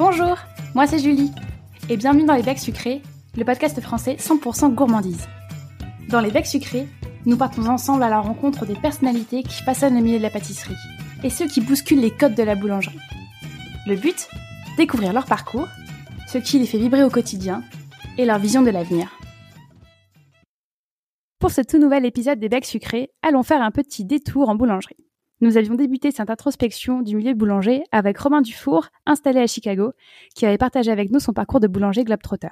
Bonjour, moi c'est Julie, et bienvenue dans Les Becs Sucrés, le podcast français 100% gourmandise. Dans Les Becs Sucrés, nous partons ensemble à la rencontre des personnalités qui façonnent le milieu de la pâtisserie, et ceux qui bousculent les codes de la boulangerie. Le but Découvrir leur parcours, ce qui les fait vibrer au quotidien, et leur vision de l'avenir. Pour ce tout nouvel épisode des Becs Sucrés, allons faire un petit détour en boulangerie. Nous avions débuté cette introspection du milieu boulanger avec Romain Dufour, installé à Chicago, qui avait partagé avec nous son parcours de boulanger globetrotter.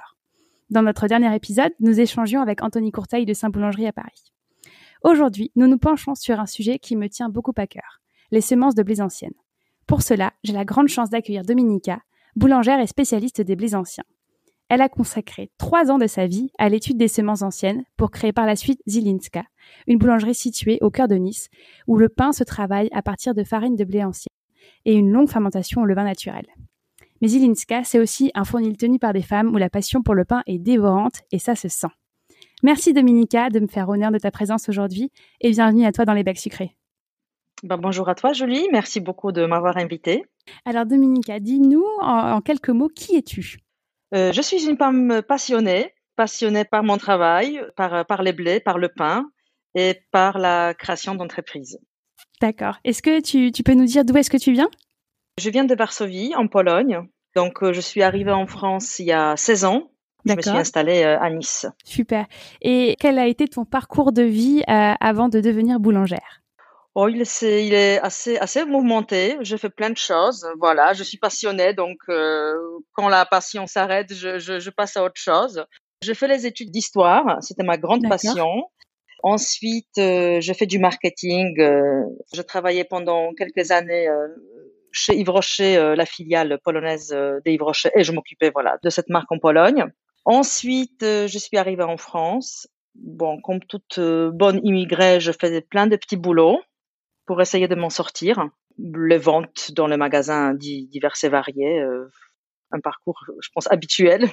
Dans notre dernier épisode, nous échangions avec Anthony Courtail de Saint-Boulangerie à Paris. Aujourd'hui, nous nous penchons sur un sujet qui me tient beaucoup à cœur, les semences de blés anciennes. Pour cela, j'ai la grande chance d'accueillir Dominica, boulangère et spécialiste des blés anciens. Elle a consacré trois ans de sa vie à l'étude des semences anciennes pour créer par la suite Zilinska, une boulangerie située au cœur de Nice, où le pain se travaille à partir de farine de blé ancien et une longue fermentation au levain naturel. Mais Zilinska, c'est aussi un fournil tenu par des femmes où la passion pour le pain est dévorante et ça se sent. Merci Dominica de me faire honneur de ta présence aujourd'hui et bienvenue à toi dans les bacs sucrés. Ben, bonjour à toi Julie, merci beaucoup de m'avoir invitée. Alors Dominica, dis-nous en quelques mots qui es-tu? Euh, je suis une femme passionnée, passionnée par mon travail, par, par les blés, par le pain et par la création d'entreprises. D'accord. Est-ce que tu, tu peux nous dire d'où est-ce que tu viens? Je viens de Varsovie, en Pologne. Donc, euh, je suis arrivée en France il y a 16 ans. Je me suis installée euh, à Nice. Super. Et quel a été ton parcours de vie avant de devenir boulangère? Oh, il, est, il est assez, assez mouvementé. Je fais plein de choses. Voilà, je suis passionnée, donc euh, quand la passion s'arrête, je, je, je, passe à autre chose. Je fais les études d'histoire, c'était ma grande passion. Ensuite, euh, je fais du marketing. Euh, je travaillais pendant quelques années euh, chez Yves Rocher, euh, la filiale polonaise des Yves Rocher, et je m'occupais voilà de cette marque en Pologne. Ensuite, je suis arrivée en France. Bon, comme toute bonne immigrée, je faisais plein de petits boulots pour essayer de m'en sortir. Les ventes dans les magasins divers et variés, euh, un parcours, je pense, habituel.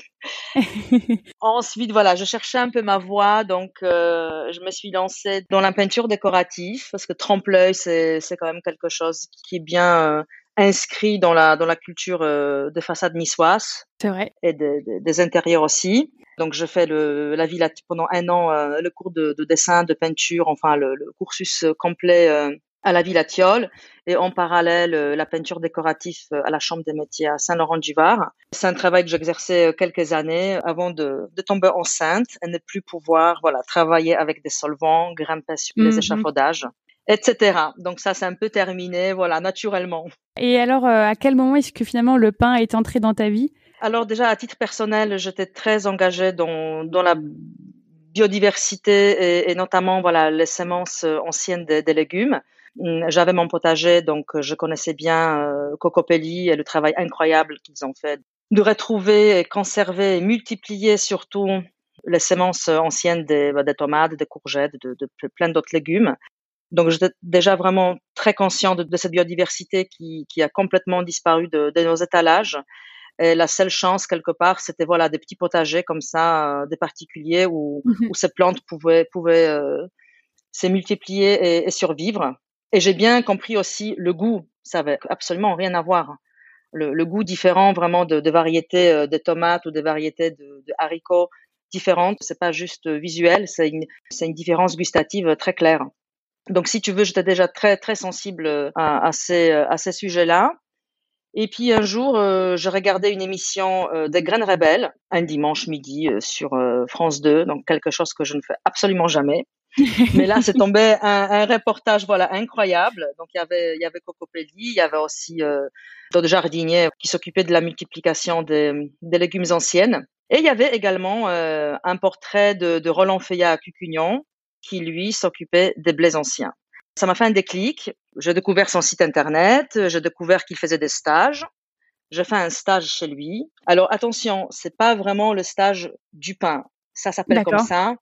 Ensuite, voilà, je cherchais un peu ma voie, donc euh, je me suis lancée dans la peinture décorative parce que trempe-l'œil, c'est quand même quelque chose qui est bien euh, inscrit dans la dans la culture euh, de façade niçoise. C'est vrai. Et des intérieurs aussi. Donc je fais le, la ville pendant un an le cours de, de, dessin, de peinture, enfin le, le cursus complet à la Villa Thiol et en parallèle euh, la peinture décorative euh, à la Chambre des métiers à Saint-Laurent-du-Var. C'est un travail que j'exerçais euh, quelques années avant de, de, tomber enceinte et ne plus pouvoir voilà travailler avec des solvants, grimper sur les mmh échafaudages etc. Donc ça, c'est un peu terminé, voilà, naturellement. Et alors, à quel moment est-ce que finalement le pain est entré dans ta vie? Alors déjà, à titre personnel, j'étais très engagée dans, dans la biodiversité et, et, notamment voilà les semences anciennes des, des légumes. Hum, j'avais mon potager, donc euh, je connaissais bien euh, Cocopelli et le travail incroyable qu'ils ont fait de retrouver et conserver et multiplier surtout les semences anciennes des, bah, des tomates, des courgettes, de, de plein d'autres légumes. Donc j'étais déjà vraiment très conscient de, de cette biodiversité qui, qui, a complètement disparu de, de, nos étalages. Et la seule chance quelque part, c'était voilà des petits potagers comme ça, euh, des particuliers où, mmh où ces plantes pouvaient pouvaient euh, se multiplier et, et survivre. Et j'ai bien compris aussi le goût. Ça avait absolument rien à voir. Le, goût différent vraiment de, variétés euh, de tomates ou de variétés de, haricots différentes. C'est pas juste visuel, c'est une, différence gustative très claire. Donc, si tu veux, j'étais déjà très, très sensible à, à ces, à ces sujets-là. Et puis un jour, euh, je regardais une émission euh, des Graines Rebelles, un dimanche midi euh, sur euh, France 2, donc quelque chose que je ne fais absolument jamais. Mais là, c'est tombé un, un, reportage voilà incroyable. Donc il y avait il y avait Cocopelli, il y avait aussi euh, d'autres jardiniers qui s'occupaient de la multiplication des, des, légumes anciennes. Et il y avait également euh, un portrait de, de Roland Feuillat à Cucugnon qui lui s'occupait des blés anciens. Ça m'a fait un déclic. J'ai découvert son site internet, j'ai découvert qu'il faisait des stages. J'ai fait un stage chez lui. Alors attention, c'est pas vraiment le stage du pain. Ça s'appelle comme ça.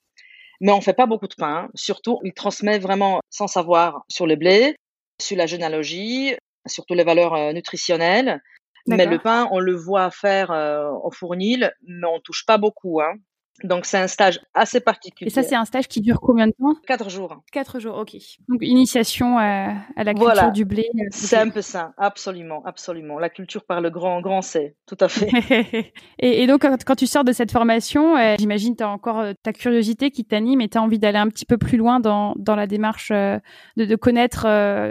Mais on fait pas beaucoup de pain. Surtout, il transmet vraiment son savoir sur le blé, sur la généalogie, surtout les valeurs euh, nutritionnelles. Mais le pain, on le voit faire euh, au fournil, mais on touche pas beaucoup. Hein. Donc c'est un stage assez particulier. Et ça, c'est un stage qui dure combien de temps? Quatre jours. Quatre jours, ok. Donc initiation à, la culture du blé. Euh, c'est un peu ça, absolument, absolument. La culture par le grand, grand C, tout à fait. et, donc quand, tu sors de cette formation, euh, j'imagine tu as encore euh, ta curiosité qui t'anime et tu as envie d'aller un petit peu plus loin dans, dans la démarche de, de connaître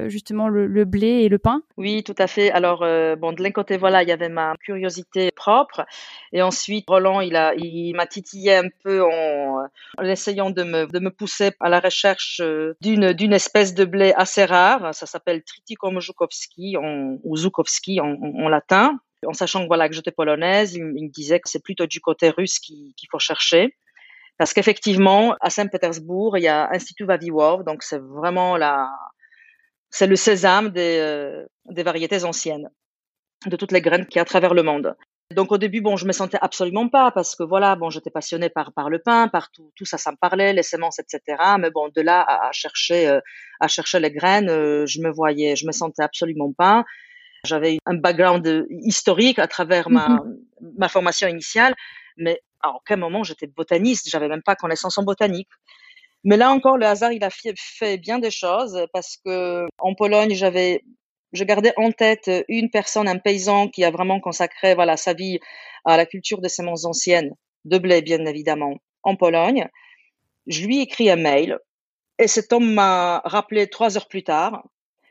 justement le, blé et le pain? Oui, tout à fait. Alors bon, de l'un côté, voilà, il y avait ma curiosité propre, et ensuite Roland, il il m'a titillé un peu en, essayant de me, de me pousser à la recherche euh, d'une, d'une espèce de blé assez rare. Ça s'appelle Triticum Zukowski ou Zukowski en, latin. En sachant que voilà que j'étais polonaise, il, me disait que c'est plutôt du côté russe qu'il, faut chercher. Parce qu'effectivement, à Saint-Pétersbourg, il y a Institut Vaviwov, donc c'est vraiment la, c'est le sésame des, euh, des variétés anciennes, de toutes les graines qui à travers le monde. Donc au début, bon, je me sentais absolument pas parce que voilà, bon, j'étais passionnée par par le pain, par tout, tout ça, ça me parlait, les semences, etc. Mais bon, de là à, chercher euh, à chercher les graines, euh, je me voyais, je me sentais absolument pas. J'avais un background historique à travers ma mm-hmm. ma formation initiale, mais à aucun moment j'étais botaniste, j'avais même pas connaissance en botanique. Mais là encore, le hasard, il a fait bien des choses parce que en Pologne, j'avais je gardais en tête une personne, un paysan qui a vraiment consacré voilà sa vie à la culture des semences anciennes, de blé bien évidemment, en Pologne. Je lui ai écrit un mail et cet homme m'a rappelé trois heures plus tard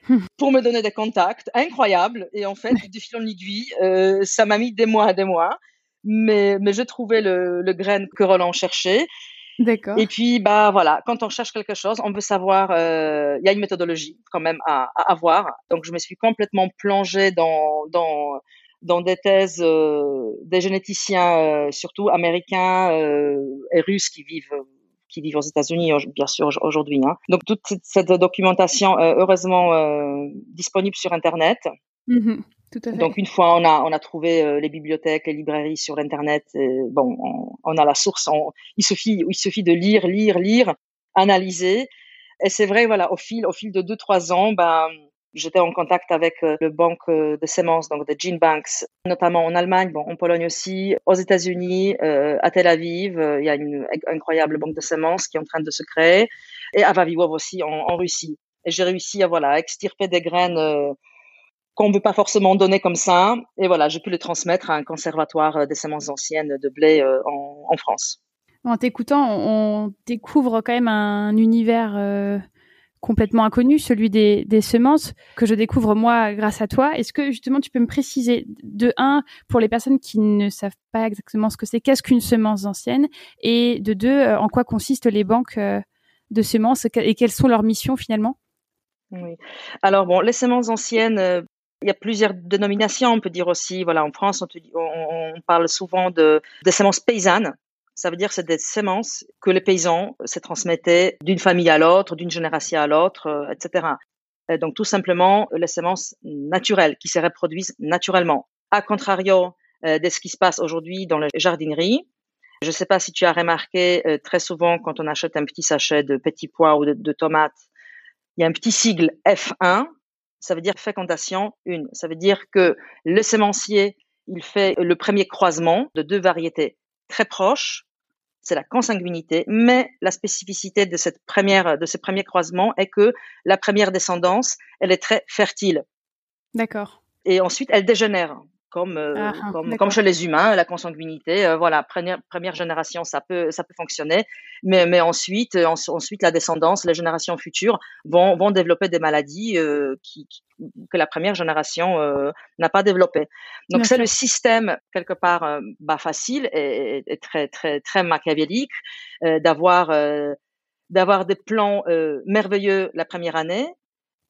pour me donner des contacts incroyables. Et en fait, du fil en aiguille, euh, ça m'a mis des mois et des mois. Mais, mais j'ai trouvé le, le grain que Roland cherchait. Et puis, bah voilà, quand on cherche quelque chose, on veut savoir, euh, il y a une méthodologie quand même à, avoir. Donc, je me suis complètement plongée dans, dans, dans des thèses euh, des généticiens, euh, surtout américains et russes qui vivent qui vivent aux États-Unis, bien sûr, aujourd'hui. Hein. Donc, toute cette documentation, heureusement, disponible sur Internet. Mmh donc une fois on a on a trouvé euh, les bibliothèques, les librairies sur l'internet, bon on, a la source. il suffit il suffit de lire, lire, lire, analyser. Et c'est vrai voilà au fil au fil de deux trois ans, ben j'étais en contact avec euh, le banque euh, de semences donc de Gene Banks, notamment en Allemagne, bon en Pologne aussi, aux États-Unis, à Tel Aviv, il y a une incroyable banque de semences qui est en train de se créer, et à Vaviwov aussi en, Russie. Et j'ai réussi à voilà extirper des graines qu'on ne veut pas forcément donner comme ça. Et voilà, j'ai pu les transmettre à un conservatoire euh, des semences anciennes de blé euh, en, France. En t'écoutant, on découvre quand même un univers euh, complètement inconnu, celui des, semences, que je découvre moi grâce à toi. Est-ce que justement tu peux me préciser, de un, pour les personnes qui ne savent pas exactement ce que c'est, qu'est-ce qu'une semence ancienne? Et de deux, en quoi consistent les banques de semences? Et quelles sont leurs missions finalement? Oui. Alors bon, les semences anciennes, il y a plusieurs dénominations, on peut dire aussi. Voilà, en France, on, parle souvent de, semences paysannes. Ça veut dire c'est des semences que les paysans se transmettaient d'une famille à l'autre, d'une génération à l'autre, euh, etc. donc tout simplement les semences naturelles qui se reproduisent naturellement. A contrario euh, de ce qui se passe aujourd'hui dans les jardineries. Je ne sais pas si tu as remarqué euh, très souvent quand on achète un petit sachet de petits pois ou de tomates, il y a un petit sigle F1 ça veut dire fécondation une. Ça veut dire que le sémencier, il fait le premier croisement de deux variétés très proches. C'est la consanguinité, mais la spécificité de cette première, de ce premier croisement est que la première descendance, elle est très fertile. D'accord. Et ensuite, elle dégénère comme, euh, ah, ah, comme, comme, chez les humains, la consanguinité, euh, voilà, première, première génération, ça peut, ça peut fonctionner, mais, mais ensuite, euh, ensuite, la descendance, les générations futures vont, vont développer des maladies qui, que la première génération n'a pas développées. Donc c'est le système quelque part bah, facile et, et, très, très, très machiavélique d'avoir, d'avoir des plans merveilleux la première année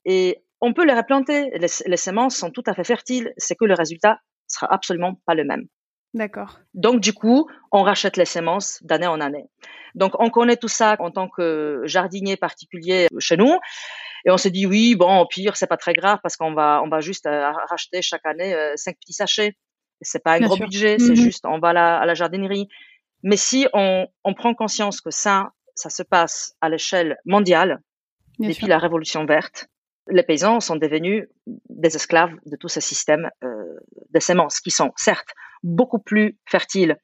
et on peut les replanter. Les, les, semences sont tout à fait fertiles. C'est que le résultat sera absolument pas le même. D'accord. Donc, du coup, on rachète les semences d'année en année. Donc, on connaît tout ça en tant que jardinier particulier chez nous. Et on se dit, oui, bon, au pire, c'est pas très grave parce qu'on va, on va juste euh, racheter chaque année euh, cinq petits sachets. C'est pas un gros budget, c'est mhm. juste, on va à la, jardinerie. Mais si on, prend conscience que ça, ça se passe à l'échelle mondiale, depuis la révolution verte, les paysans sont devenus des esclaves de tout ce système euh, de semences qui sont certes beaucoup plus fertiles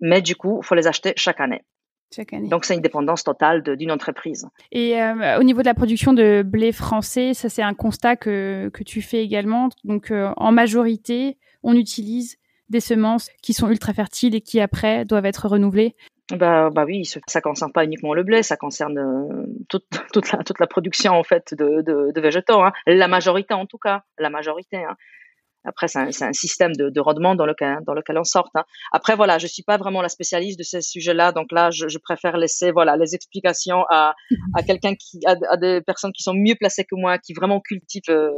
mais du coup, il faut les acheter chaque année. Chaque année. Donc, c'est une dépendance totale d'une entreprise. Et euh, au niveau de la production de blé français, ça, c'est un constat que, que tu fais également. Donc, euh, en majorité, on utilise des semences qui sont ultra fertiles et qui, après, doivent être renouvelées. Bah, bah oui, ça concerne pas uniquement le blé, ça concerne euh, toute, toute, la, toute la production en fait de, de, végétaux. Hein. La majorité en tout cas, la majorité. Hein. Après, c'est un, un, système de, de, rendement dans lequel, dans lequel on sort. Hein. Après, voilà, je suis pas vraiment la spécialiste de ces sujets-là, donc là, je, je préfère laisser voilà les explications à, à quelqu'un qui, à, à, des personnes qui sont mieux placées que moi, qui vraiment cultivent euh,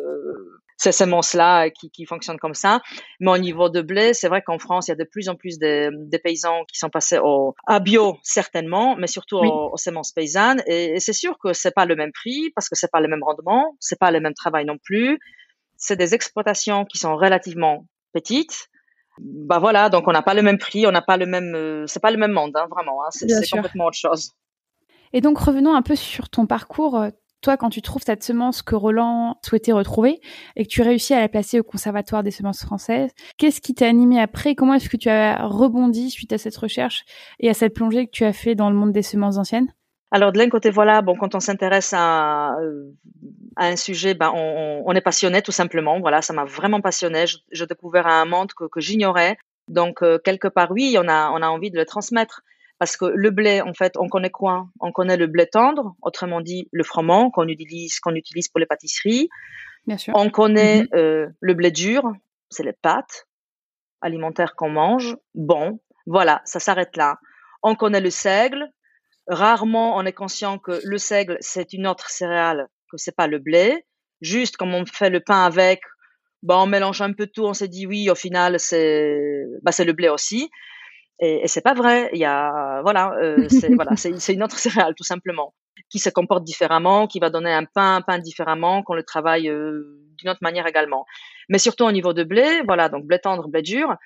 ces semences-là qui, qui fonctionnent comme ça. Mais au niveau de blé, c'est vrai qu'en France, il y a de plus en plus des paysans qui sont passés au, à bio, certainement, mais surtout aux, aux, semences paysannes. Et, et c'est sûr que c'est pas le même prix parce que c'est pas le même rendement, c'est pas le même travail non plus c'est des exploitations qui sont relativement petites. Bah voilà, donc on n'a pas le même prix, on n'a pas le même, euh, c'est pas le même monde, hein, vraiment. Hein, c'est complètement autre chose. Et donc revenons un peu sur ton parcours. Toi, quand tu trouves cette semence que Roland souhaitait retrouver et que tu réussis à la placer au Conservatoire des semences françaises, qu'est-ce qui t'a animé après? Comment est-ce que tu as rebondi suite à cette recherche et à cette plongée que tu as fait dans le monde des semences anciennes? Alors de l'un côté, voilà, bon, quand on s'intéresse à, euh, un sujet, ben, on, est passionné tout simplement. Voilà, ça m'a vraiment passionné. J'ai découvert un monde que, que j'ignorais. Donc euh, quelque part, oui, on a, on a envie de le transmettre. Parce que le blé, en fait, on connaît quoi? On connaît le blé tendre, autrement dit le froment qu'on utilise, qu'on utilise pour les pâtisseries. Bien sûr. On connaît mm-hmm. euh, le blé dur, c'est les pâtes alimentaires qu'on mange. Bon, voilà, ça s'arrête là. On connaît le seigle, Rarement, on est conscient que le seigle, c'est une autre céréale, que c'est pas le blé. Juste comme on fait le pain avec, bah, on mélange un peu tout, on s'est dit oui, au final, c'est, bah, c'est le blé aussi. Et, et c'est pas vrai. Il y a, voilà, euh, c'est, voilà, une autre céréale, tout simplement, qui se comporte différemment, qui va donner un pain, un pain différemment, qu'on le travaille euh, d'une autre manière également. Mais surtout au niveau de blé, voilà, donc blé tendre, blé dur.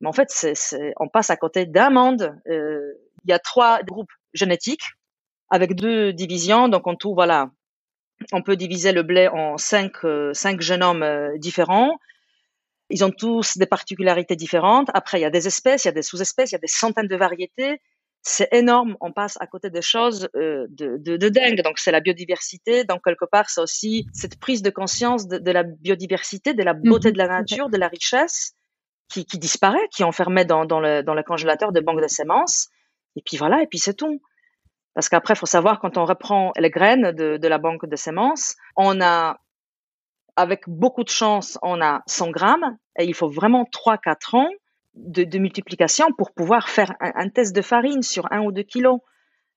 Mais en fait, c'est, c'est, on passe à côté d'amandes. Euh, il y a trois groupes génétique avec deux divisions. Donc en tout, voilà, on peut diviser le blé en cinq, euh, cinq génomes euh, différents. Ils ont tous des particularités différentes. Après, il y a des espèces, il y a des sous-espèces, il y a des centaines de variétés. C'est énorme. On passe à côté des choses euh, de, de, de, dingue. Donc, c'est la biodiversité. Donc, quelque part, c'est aussi cette prise de conscience de, de, la biodiversité, de la beauté de la mhm. nature, de la richesse qui, qui disparaît, qui est enfermée dans, dans, le, dans le congélateur de banques de semences. Et puis voilà, et puis c'est tout. Parce qu'après, il faut savoir, quand on reprend les graines de, de la banque de semences, on a, avec beaucoup de chance, on a 100 grammes, et il faut vraiment 3-4 ans de, multiplication pour pouvoir faire un, test de farine sur un ou deux kilos.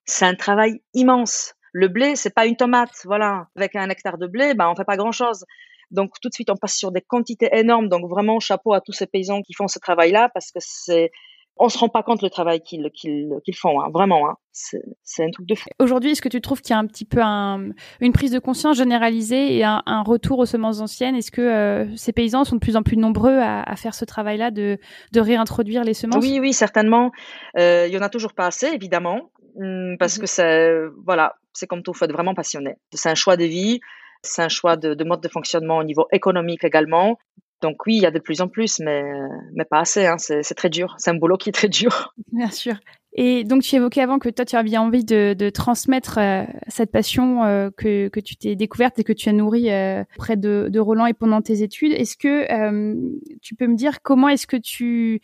C'est un travail immense. Le blé, c'est pas une tomate, voilà. Avec un hectare de blé, ben on fait pas grand chose. Donc tout de suite, on passe sur des quantités énormes. Donc vraiment, chapeau à tous ces paysans qui font ce travail-là parce que c'est on se rend pas compte le travail qu'ils qu'ils font, hein, vraiment. Hein. C'est un truc de fou. Aujourd'hui, est-ce que tu trouves qu'il y a un petit peu un, une prise de conscience généralisée et un, un retour aux semences anciennes? Est-ce que euh, ces paysans sont de plus en plus nombreux à, à faire ce travail-là de, de réintroduire les semences? Oui, oui, certainement. Euh, il y en a toujours pas assez, évidemment, hum, parce mmh que c'est voilà, c'est comme tout, faut être vraiment passionné. C'est un choix de vie. C'est un choix de, de, mode de fonctionnement au niveau économique également. Donc oui, il y a de plus en plus, mais, mais pas assez. Hein. C'est très dur. C'est un boulot qui est très dur. Bien sûr. Et donc tu évoquais avant que toi tu avais envie de, de transmettre euh, cette passion euh, que, que tu t'es découverte et que tu as nourrie euh, auprès de, de Roland et pendant tes études. Est-ce que euh, tu peux me dire comment est-ce que tu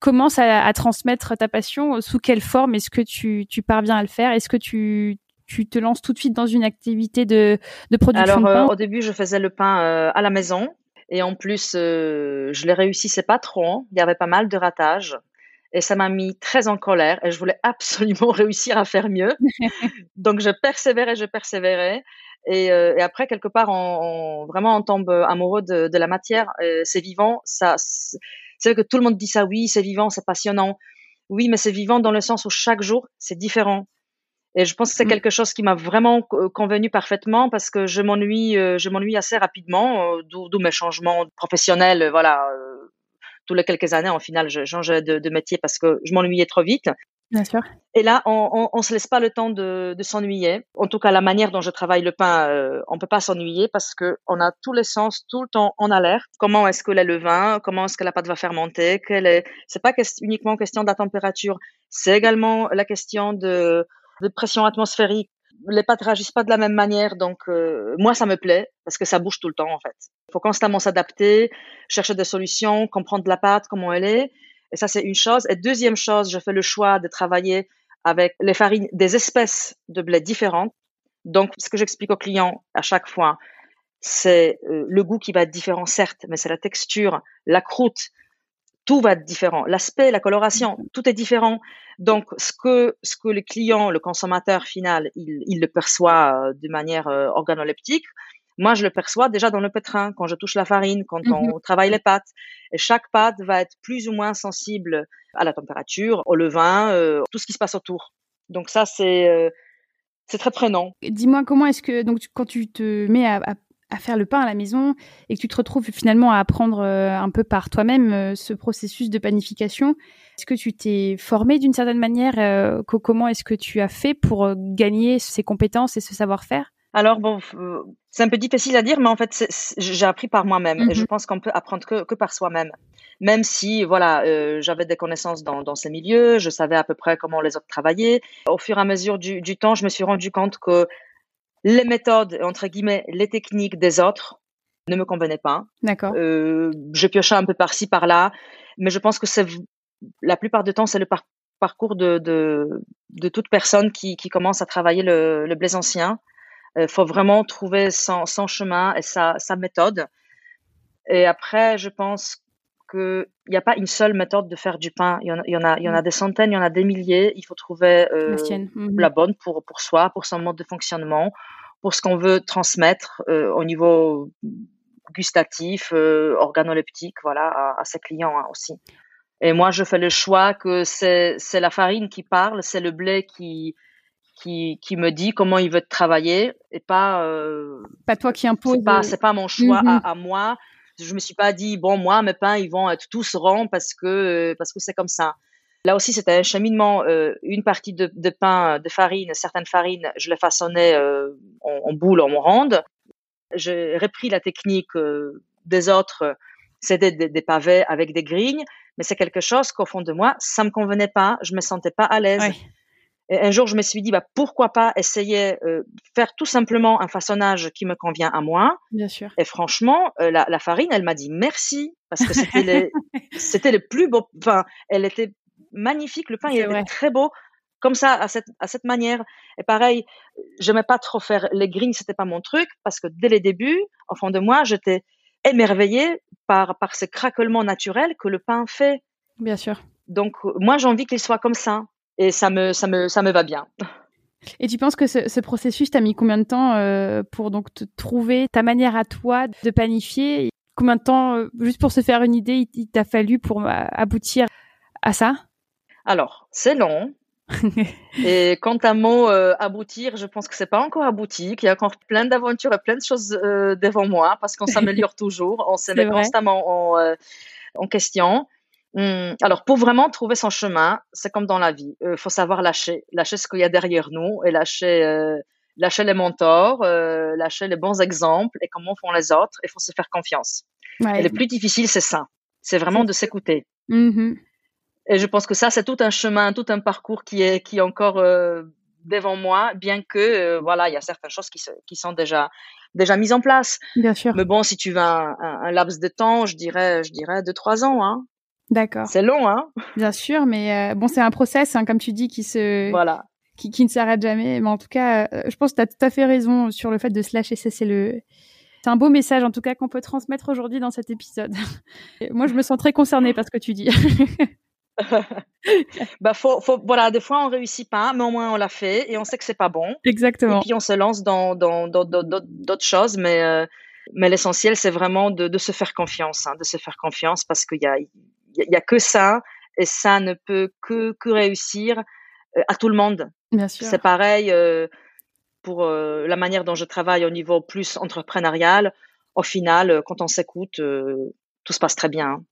commences à, à, transmettre ta passion? Sous quelle forme est-ce que tu, tu parviens à le faire? Est-ce que tu tu te lances tout de suite dans une activité de, de production Alors, de pain? au début, je faisais le pain à la maison. Et en plus, euh, je les réussissais pas trop. Il y avait pas mal de ratages. Et ça m'a mis très en colère et je voulais absolument réussir à faire mieux. Donc, je persévérais, je persévérais. Et, euh, et après, quelque part, on, on, vraiment, on tombe amoureux de, de la matière. C'est vivant. Ça, c'est vrai que tout le monde dit ça. Oui, c'est vivant, c'est passionnant. Oui, mais c'est vivant dans le sens où chaque jour, c'est différent. Et je pense que c'est mmh. quelque chose qui m'a vraiment convenu parfaitement parce que je m'ennuie, euh, je m'ennuie assez rapidement, euh, d'où mes changements professionnels. Euh, voilà, tous les quelques années, en final, je changeais de, de métier parce que je m'ennuyais trop vite. Bien sûr. Et là, on, on, se laisse pas le temps de, de s'ennuyer. En tout cas, la manière dont je travaille le pain, euh, on peut pas s'ennuyer parce que on a tous les sens tout le temps en alerte. Comment est-ce que le levain, comment est-ce que la pâte va fermenter? Quelle est C'est pas uniquement question de la température, c'est également la question de, de pression atmosphérique. Les pâtes réagissent pas de la même manière, donc euh, moi ça me plaît parce que ça bouge tout le temps en fait. Il faut constamment s'adapter, chercher des solutions, comprendre la pâte, comment elle est. Et ça c'est une chose. Et deuxième chose, je fais le choix de travailler avec les farines des espèces de blé différentes. Donc, ce que j'explique aux clients à chaque fois, c'est euh, le goût qui va être différent, certes, mais c'est la texture, la croûte, tout va être différent. L'aspect, la coloration, tout est différent. Donc, ce que ce que le client, le consommateur final, il, il le perçoit euh, de manière euh, organoleptique, moi, je le perçois déjà dans le pétrin, quand je touche la farine, quand on mhm. travaille les pâtes. Et chaque pâte va être plus ou moins sensible à la température, au levain, euh, tout ce qui se passe autour. Donc ça, c'est euh, c'est très prenant. Dis-moi, comment est-ce que, donc, quand tu te mets à, à, faire le pain à la maison et que tu te retrouves finalement à apprendre euh, un peu par toi-même ce processus de panification, est-ce que tu t'es formé d'une certaine manière Comment est-ce que tu as fait pour gagner ces compétences et ce savoir-faire? Alors bon, c'est un peu difficile à dire, mais en fait, j'ai appris par moi-même. Et je mhm. pense qu'on peut apprendre que, que par soi-même. Même si, voilà, euh, j'avais des connaissances dans, dans, ces milieux, je savais à peu près comment les autres travaillaient. Au fur et à mesure du, du temps, je me suis rendu compte que les méthodes, entre guillemets, les techniques des autres ne me convenaient pas. D'accord. Euh, je piochais un peu par-ci, par-là, mais je pense que c'est la plupart du temps, c'est le parcours de, de, de, toute personne qui, qui commence à travailler le, le blé ancien. Il euh, faut vraiment trouver son, son chemin et sa, sa, méthode. Et après, je pense qu'il n'y a pas une seule méthode de faire du pain. Il y en y en a, il y en a des centaines, il y en a des milliers. Il faut trouver euh, mhm. la bonne pour, pour soi, pour son mode de fonctionnement, pour ce qu'on veut transmettre euh, au niveau gustatif, euh, organoleptique, voilà, à, à ses clients hein, aussi. Et moi, je fais le choix que c'est la farine qui parle, c'est le blé qui, qui, qui me dit comment il veut travailler et pas euh, pas toi qui impose. C'est pas c'est pas mon choix à, mhm. à, moi. Je me suis pas dit bon moi mes pains ils vont être tous ronds parce que parce que c'est comme ça. Là aussi c'était un cheminement. Euh, une partie de, de pain de farine, certaines farines, je les façonnais euh, en, en, boule en ronde. J'ai repris la technique euh, des autres. C'était des, des, pavés avec des grignes, mais c'est quelque chose qu'au fond de moi ça me convenait pas. Je me sentais pas à l'aise. Et un jour, je me suis dit, bah, pourquoi pas essayer euh, faire tout simplement un façonnage qui me convient à moi. Bien sûr. Et franchement, euh, la, la, farine, elle m'a dit merci parce que c'était le plus beau. Enfin, elle était magnifique. Le pain, il était très beau. Comme ça, à cette, à cette manière. Et pareil, j'aimais pas trop faire les grignes, c'était pas mon truc, parce que dès les débuts, au fond de moi, j'étais émerveillée par, par ce craquement naturel que le pain fait. Bien sûr. Donc, moi, j'ai envie qu'il soit comme ça et ça me, ça me, ça me va bien. Et tu penses que ce, ce processus t'a mis combien de temps euh, pour donc te trouver ta manière à toi de panifier? Combien de temps, euh, juste pour se faire une idée, il, t'a fallu pour euh, aboutir à ça? Alors, c'est long. et quant à mot euh, aboutir, je pense que c'est pas encore abouti, qu'il y a encore plein d'aventures et plein de choses devant moi parce qu'on s'améliore toujours, on se met constamment en, en question. Hum, alors, pour vraiment trouver son chemin, c'est comme dans la vie. Il euh, faut savoir lâcher, lâcher ce qu'il y a derrière nous et lâcher, euh, lâcher les mentors, euh, lâcher les bons exemples et comment font les autres. Il faut se faire confiance. Et le plus difficile, c'est ça. C'est vraiment de s'écouter. Mm-hmm. Et je pense que ça, c'est tout un chemin, tout un parcours qui est, qui est encore devant moi, bien que, voilà, il y a certaines choses qui, qui sont déjà, déjà mises en place. Bien sûr. Mais bon, si tu veux un, un, laps de temps, je dirais, je dirais deux, trois ans, hein. D'accord. C'est long, hein Bien sûr, mais euh, bon, c'est un process, hein, comme tu dis, qui se voilà. qui, qui ne s'arrête jamais. Mais en tout cas, euh, je pense que tu as tout à fait raison sur le fait de se lâcher. C'est le c'est un beau message, en tout cas, qu'on peut transmettre aujourd'hui dans cet épisode. moi, je me sens très concernée par ce que tu dis. bah faut, faut, voilà, des fois on réussit pas, mais au moins on l'a fait et on sait que c'est pas bon. Exactement. Et puis on se lance dans dans d'autres choses, mais euh, mais l'essentiel c'est vraiment de, de se faire confiance, hein, de se faire confiance parce qu'il y a il y a que ça et ça ne peut que que réussir euh, à tout le monde. Bien sûr. C'est pareil euh, pour euh, la manière dont je travaille au niveau plus entrepreneurial. Au final, quand on s'écoute, tout se passe très bien. Hein.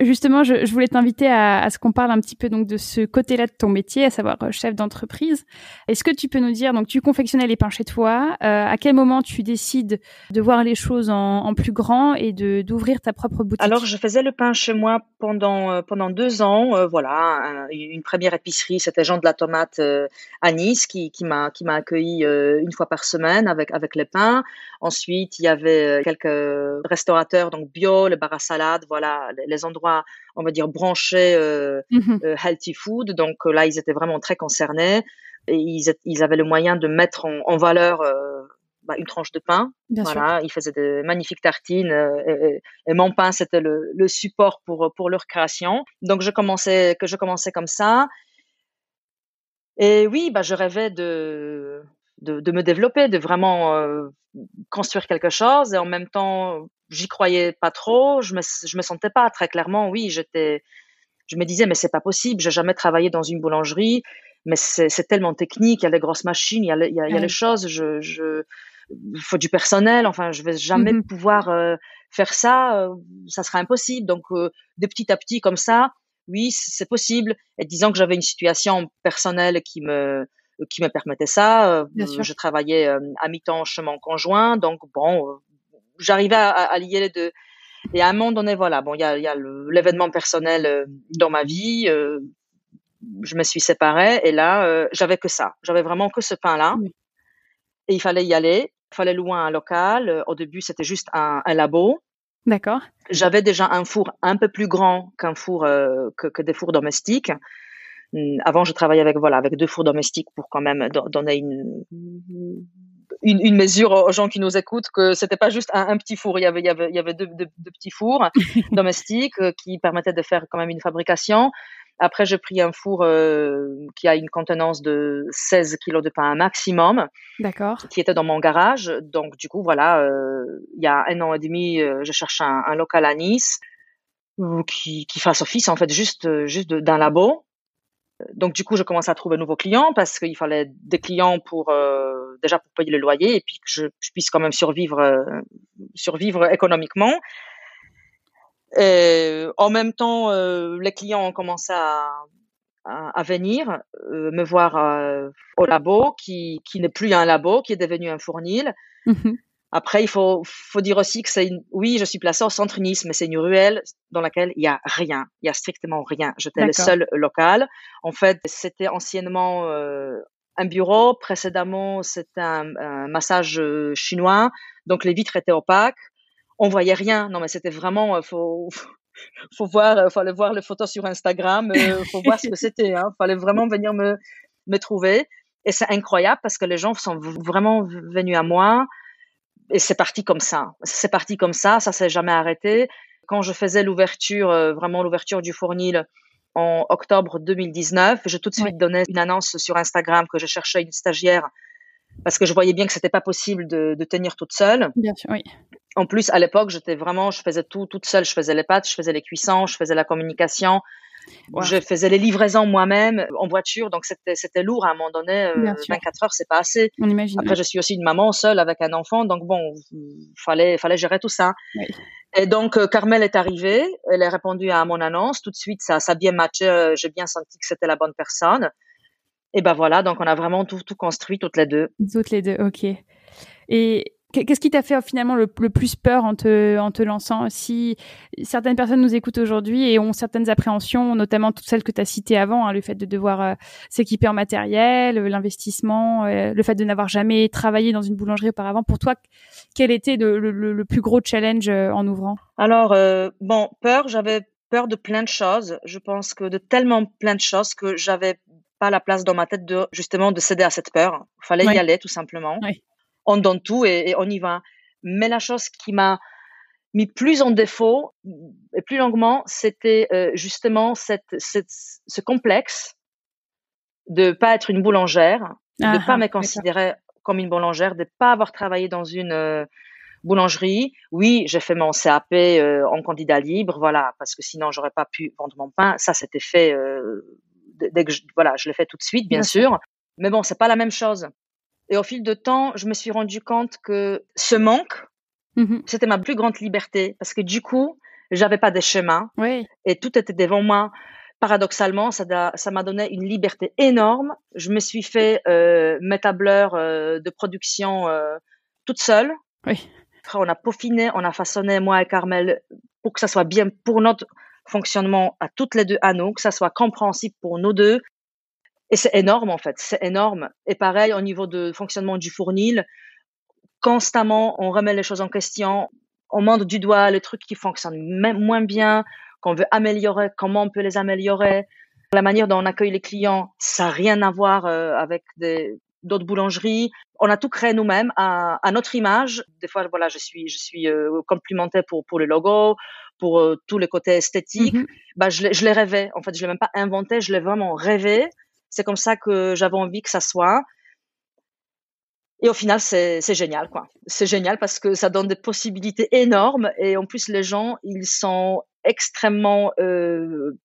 Justement, je, voulais t'inviter à, ce qu'on parle un petit peu donc de ce côté-là de ton métier, à savoir euh, chef d'entreprise. Est-ce que tu peux nous dire, donc tu confectionnais les pains chez toi, euh, à quel moment tu décides de voir les choses en, plus grand et de d'ouvrir ta propre boutique? Alors, je faisais le pain chez moi pendant euh, pendant deux ans. voilà, une première épicerie, c'était Jean de la Tomate à Nice qui, qui m'a qui m'a accueilli une fois par semaine avec avec les pains. Ensuite, il y avait quelques restaurateurs donc bio, le bar à salade, voilà endroits, on va dire, branchés euh, mhm. euh, healthy food. Donc euh, là, ils étaient vraiment très concernés et ils, avaient le moyen de mettre en, valeur bah, une tranche de pain. voilà, ils faisaient de magnifiques tartines et, mon pain c'était le, support pour pour leur création. Donc je commençais que je commençais comme ça. Et oui, bah je rêvais de de, me développer, de vraiment construire quelque chose et en même temps j'y croyais pas trop, je me je me sentais pas très clairement. Oui, j'étais, je me disais mais c'est pas possible, j'ai jamais travaillé dans une boulangerie, mais c'est tellement technique, il y a les grosses machines, il y a, il y a, il y a les choses, je, faut du personnel, enfin je vais jamais mmh pouvoir euh, faire ça, euh, ça sera impossible. Donc euh, de petit à petit comme ça, oui c'est possible. Et disant que j'avais une situation personnelle qui me qui me permettait ça. je travaillais à mi-temps chez mon conjoint, donc bon, j'arrivais à, lier les deux. Et à un moment donné, voilà, bon, il y a, y a l'événement personnel euh, dans ma vie. Euh, je me suis séparée et là, euh, j'avais que ça. J'avais vraiment que ce pain-là. Et il fallait y aller. Il fallait louer un local. Au début, c'était juste un, un labo. D'accord. J'avais déjà un four un peu plus grand qu'un four que, que, des fours domestiques. Hum, avant, je travaillais avec voilà avec deux fours domestiques pour quand même donner une une, une, mesure aux gens qui nous écoutent que c'était pas juste un, un, petit four, il y avait, il y avait, il y avait deux, deux, petits fours domestiques euh, qui permettaient de faire quand même une fabrication. Après, j'ai pris un four euh, qui a une contenance de 16 kilos de pain maximum. D'accord. Qui était dans mon garage. Donc, du coup, voilà, euh, il y a un an et demi, euh, je cherche un, un, local à Nice qui, qui fasse office, en fait, juste, juste d'un labo. Donc, du coup, je commence à trouver de nouveaux clients parce qu'il fallait des clients pour euh, déjà pour payer le loyer et puis que je, puisse quand même survivre, euh, survivre économiquement. En même temps, euh, les clients ont commencé à, venir me voir au labo, qui, qui n'est plus un labo, qui est devenu un fournil. Mmh après, il faut, faut dire aussi que c'est une, oui, je suis placée au centre Nice, mais c'est une ruelle dans laquelle il y a rien. Il y a strictement rien. J'étais le seul local. En fait, c'était anciennement euh, un bureau. Précédemment, c'était un, massage euh, chinois. Donc, les vitres étaient opaques. On voyait rien. Non, mais c'était vraiment, euh, faut, faut voir, fallait voir les photos sur Instagram. faut voir ce que c'était. Hein. Fallait vraiment venir me, me trouver. Et c'est incroyable parce que les gens sont vraiment venus à moi et c'est parti comme ça. C'est parti comme ça, ça s'est jamais arrêté. Quand je faisais l'ouverture, euh, vraiment l'ouverture du fournil en octobre 2019, j'ai tout de suite donné une annonce sur Instagram que je cherchais une stagiaire parce que je voyais bien que c'était pas possible de, de, tenir toute seule. Bien sûr, oui. En plus, à l'époque, j'étais vraiment, je faisais tout toute seule. Je faisais les pâtes, je faisais les cuissons, je faisais la communication, je faisais les livraisons moi-même en voiture, donc c'était c'était lourd à un moment donné. Euh, 24 heures, c'est pas assez. On imagine. Après, je suis aussi une maman seule avec un enfant, donc bon, fallait fallait gérer tout ça. Oui. Et donc euh, Carmel est arrivée, elle a répondu à mon annonce tout de suite, ça ça a bien matché, euh, j'ai bien senti que c'était la bonne personne. Et ben voilà, donc on a vraiment tout tout construit toutes les deux. Toutes les deux, ok. Et Qu'est-ce qui t'a fait finalement le, plus peur en te, en te lançant? Si certaines personnes nous écoutent aujourd'hui et ont certaines appréhensions, notamment toutes celles que tu as citées avant, hein, le fait de devoir euh, s'équiper en matériel, euh, l'investissement, euh, le fait de n'avoir jamais travaillé dans une boulangerie auparavant, pour toi, quel était le, le, plus gros challenge en ouvrant? Alors, bon, peur, j'avais peur de plein de choses. Je pense que de tellement plein de choses que j'avais pas la place dans ma tête de justement de céder à cette peur. Il fallait y aller tout simplement. Oui on donne tout et, on y va. Mais la chose qui m'a mis plus en défaut et plus longuement, c'était euh, justement cette, ce complexe de pas être une boulangère, de ne pas ah, me considérer comme une boulangère, de pas avoir travaillé dans une euh, boulangerie. Oui, j'ai fait mon CAP euh, en candidat libre, voilà, parce que sinon j'aurais pas pu vendre mon pain. Ça, c'était fait dès que je, voilà, je l'ai fait tout de suite, bien, sûr. Mais bon, c'est pas la même chose. Et au fil de temps, je me suis rendu compte que ce manque, mmh c'était ma plus grande liberté parce que du coup, J'avais pas de. Oui. Et tout était devant moi. Paradoxalement, ça m'a donné une liberté énorme. Je me suis fait euh, mes tableurs euh, de production euh, toute seule. Oui. On a peaufiné, on a façonné, moi et Carmel, pour que ça soit bien pour notre fonctionnement à toutes les deux à nous, que ça soit compréhensible pour nous deux. Et c'est énorme en fait, c'est énorme. Et pareil au niveau de fonctionnement du fournil, constamment on remet les choses en question, on montre du doigt les trucs qui fonctionnent même moins bien, qu'on veut améliorer, comment on peut les améliorer. La manière dont on accueille les clients, ça n'a rien à voir euh, avec des, d'autres boulangeries. On a tout créé nous-mêmes à, à, notre image. Des fois, voilà, je suis, je suis euh, complimentée pour pour le logo, pour euh, tous les côtés esthétiques. Mm-hmm. Bah, je, je l'ai rêvé. En fait, je l'ai même pas inventé, je l'ai vraiment rêvé. C'est comme ça que j'avais envie que ça soit. Et au final, c'est génial, quoi. C'est génial parce que ça donne des possibilités énormes et en plus, les gens, ils sont extrêmement euh,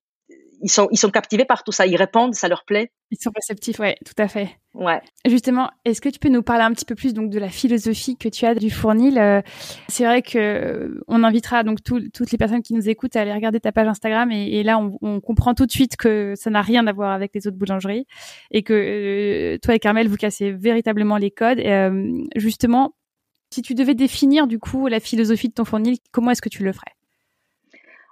ils sont, ils sont captivés par tout ça, ils répondent, ça leur plaît. Ils sont réceptifs, ouais, tout à fait. Ouais. Justement, est-ce que tu peux nous parler un petit peu plus donc de la philosophie que tu as du fournil euh, C'est vrai que euh, on invitera donc toutes les personnes qui nous écoutent à aller regarder ta page Instagram et, là on, on, comprend tout de suite que ça n'a rien à voir avec les autres boulangeries et que euh, toi et Carmel vous cassez véritablement les codes. Et, justement, si tu devais définir du coup la philosophie de ton fournil, comment est-ce que tu le ferais?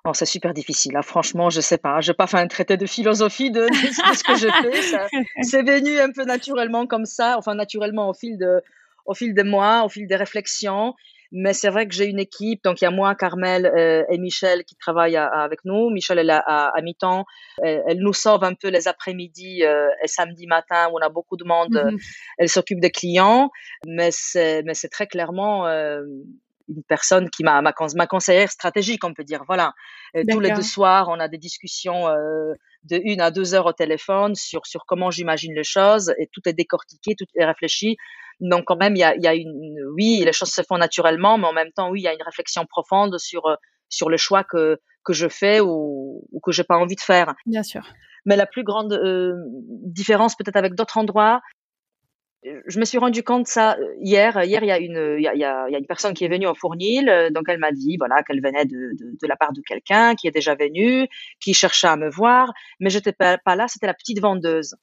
Oh, c'est super difficile. Là, franchement, je sais pas. Je n'ai pas fait un traité de philosophie de, ce que je fais. C'est venu un peu naturellement comme ça, enfin naturellement au fil de, au fil des mois, au fil des réflexions. Mais c'est vrai que j'ai une équipe. Donc il y a moi, Carmel euh, et Michel qui travaillent avec nous. Michel elle est à, à mi-temps. Elle, nous sauve un peu les après-midi euh, et samedi matin où on a beaucoup de monde. Mm-hmm. Elle s'occupe des clients. Mais c'est mais c'est très clairement euh, une personne qui m'a ma, ma, conseillère stratégique, on peut dire. Voilà. tous les deux soirs, on a des discussions euh, de une à deux heures au téléphone sur sur comment j'imagine les choses et tout est décortiqué, tout est réfléchi. Donc quand même, il y a, y a une, oui, les choses se font naturellement, mais en même temps, oui, il y a une réflexion profonde sur euh, sur le choix que que je fais ou, ou que j'ai pas envie de faire. Bien sûr. Mais la plus grande euh, différence peut-être avec d'autres endroits, je me suis rendu compte ça euh, hier. Hier, il y a une, il y a, il y a une personne qui est venue au Fournil, euh, donc elle m'a dit, voilà, qu'elle venait de, de, de, la part de quelqu'un qui est déjà venu, qui cherchait à me voir, mais j'étais pas, pas là. C'était la petite vendeuse.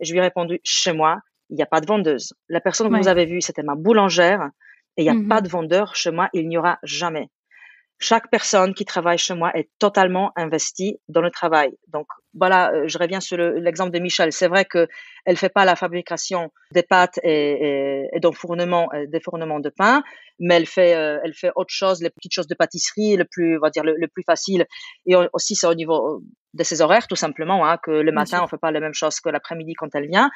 Et je lui ai répondu, chez moi, il n'y a pas de vendeuse. La personne que vous avez vue, c'était ma boulangère, et il n'y a mmh pas de vendeur chez moi. Il n'y aura jamais chaque personne qui travaille chez moi est totalement investie dans le travail. Donc voilà, euh, je reviens sur l'exemple de Michel. C'est vrai que elle fait pas la fabrication des pâtes et, et, et fournement, euh, des fournements de pain, mais elle fait, euh, elle fait autre chose, les petites choses de pâtisserie, le plus, on va dire le, plus facile. Et aussi c'est au niveau de ses horaires, tout simplement, hein, que le matin on fait pas la même chose que l'après-midi quand elle vient.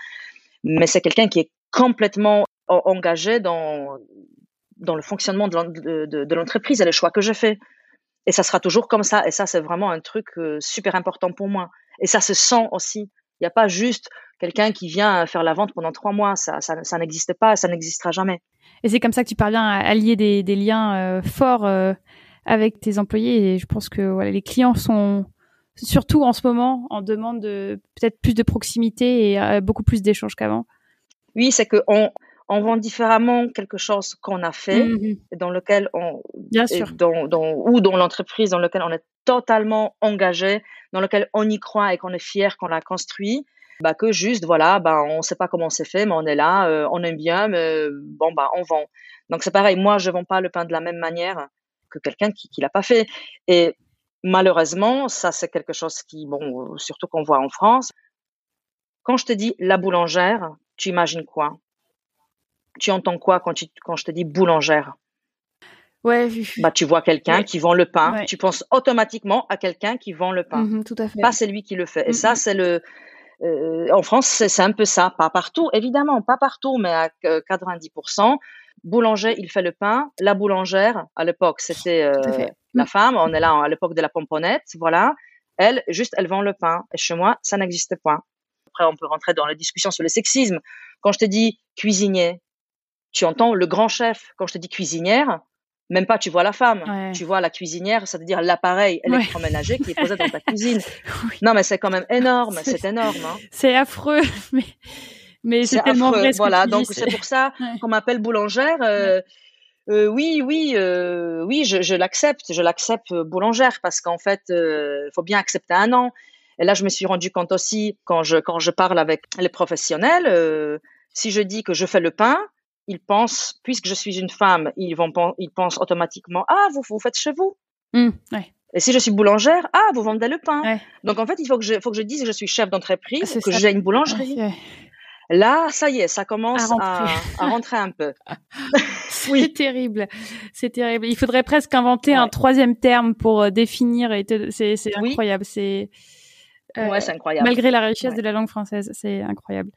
Mais c'est quelqu'un qui est complètement engagé dans dans le fonctionnement de l'entreprise et les choix que je fais. Et ça sera toujours comme ça. Et ça, c'est vraiment un truc euh, super important pour moi. Et ça se sent aussi. Il n'y a pas juste quelqu'un qui vient faire la vente pendant trois mois. Ça, ça, ça n'existe pas, ça n'existera jamais. Et c'est comme ça que tu parviens à allier des, des liens euh, forts euh, avec tes employés. Et je pense que voilà, les clients sont surtout en ce moment en demande de peut-être plus de proximité et beaucoup plus d'échanges qu'avant. Oui, c'est que on, on vend différemment quelque chose qu'on a fait, mmh dans lequel on, Bien sûr. Dans, dans, ou dans l'entreprise dans lequel on est totalement engagé, dans lequel on y croit et qu'on est fier qu'on l'a construit, bah que juste voilà, bah on sait pas comment c'est fait, mais on est là, euh, on aime bien, mais bon bah on vend. Donc c'est pareil, moi je vends pas le pain de la même manière que quelqu'un qui qui l'a pas fait. Et malheureusement, ça c'est quelque chose qui bon, surtout qu'on voit en France. Quand je te dis la boulangère, tu imagines quoi? Tu entends quoi quand, tu, quand je te dis boulangère? Ouais, bah tu vois quelqu'un qui vend le pain, tu penses automatiquement à quelqu'un qui vend le pain. Mmh tout à fait. Pas celui qui le fait. Et ça c'est le euh, en France, c'est un peu ça, pas partout évidemment, pas partout mais à 90%. Boulanger, il fait le pain, la boulangère à l'époque, c'était euh, la mmh. femme, on est là à l'époque de la pomponnette, voilà. Elle juste elle vend le pain et chez moi, ça n'existe pas. Après on peut rentrer dans la discussion sur le sexisme. Quand je te dis cuisinier, tu entends le grand chef. Quand je te dis cuisinière, même pas tu vois la femme, tu vois la cuisinière, c'est-à-dire l'appareil électroménager qui est posé dans ta cuisine. Non, mais c'est quand même énorme, c'est énorme. Hein. C'est affreux, mais mais c'est tellement vrai. voilà, donc c'est pour ça qu'on m'appelle boulangère. Euh, euh, oui, oui, euh, oui, je, l'accepte, je l'accepte boulangère parce qu'en fait, il faut bien accepter un an. Et là, je me suis rendu compte aussi quand je quand je parle avec les professionnels, si je dis que je fais le pain, ils pensent, puisque je suis une femme, ils vont ils pensent automatiquement ah vous vous faites chez vous. Mmh, ouais. Et si je suis boulangère, ah vous vendez le pain. Ouais. Donc en fait, il faut que je faut que je dise que je suis chef d'entreprise, que j'ai une boulangerie. Là, ça y est, ça commence à rentrer, un peu. oui. C'est terrible. C'est terrible. Il faudrait presque inventer un troisième terme pour euh, définir. Et c'est incroyable. C'est ouais, c'est incroyable. Malgré la richesse de la langue française, c'est incroyable.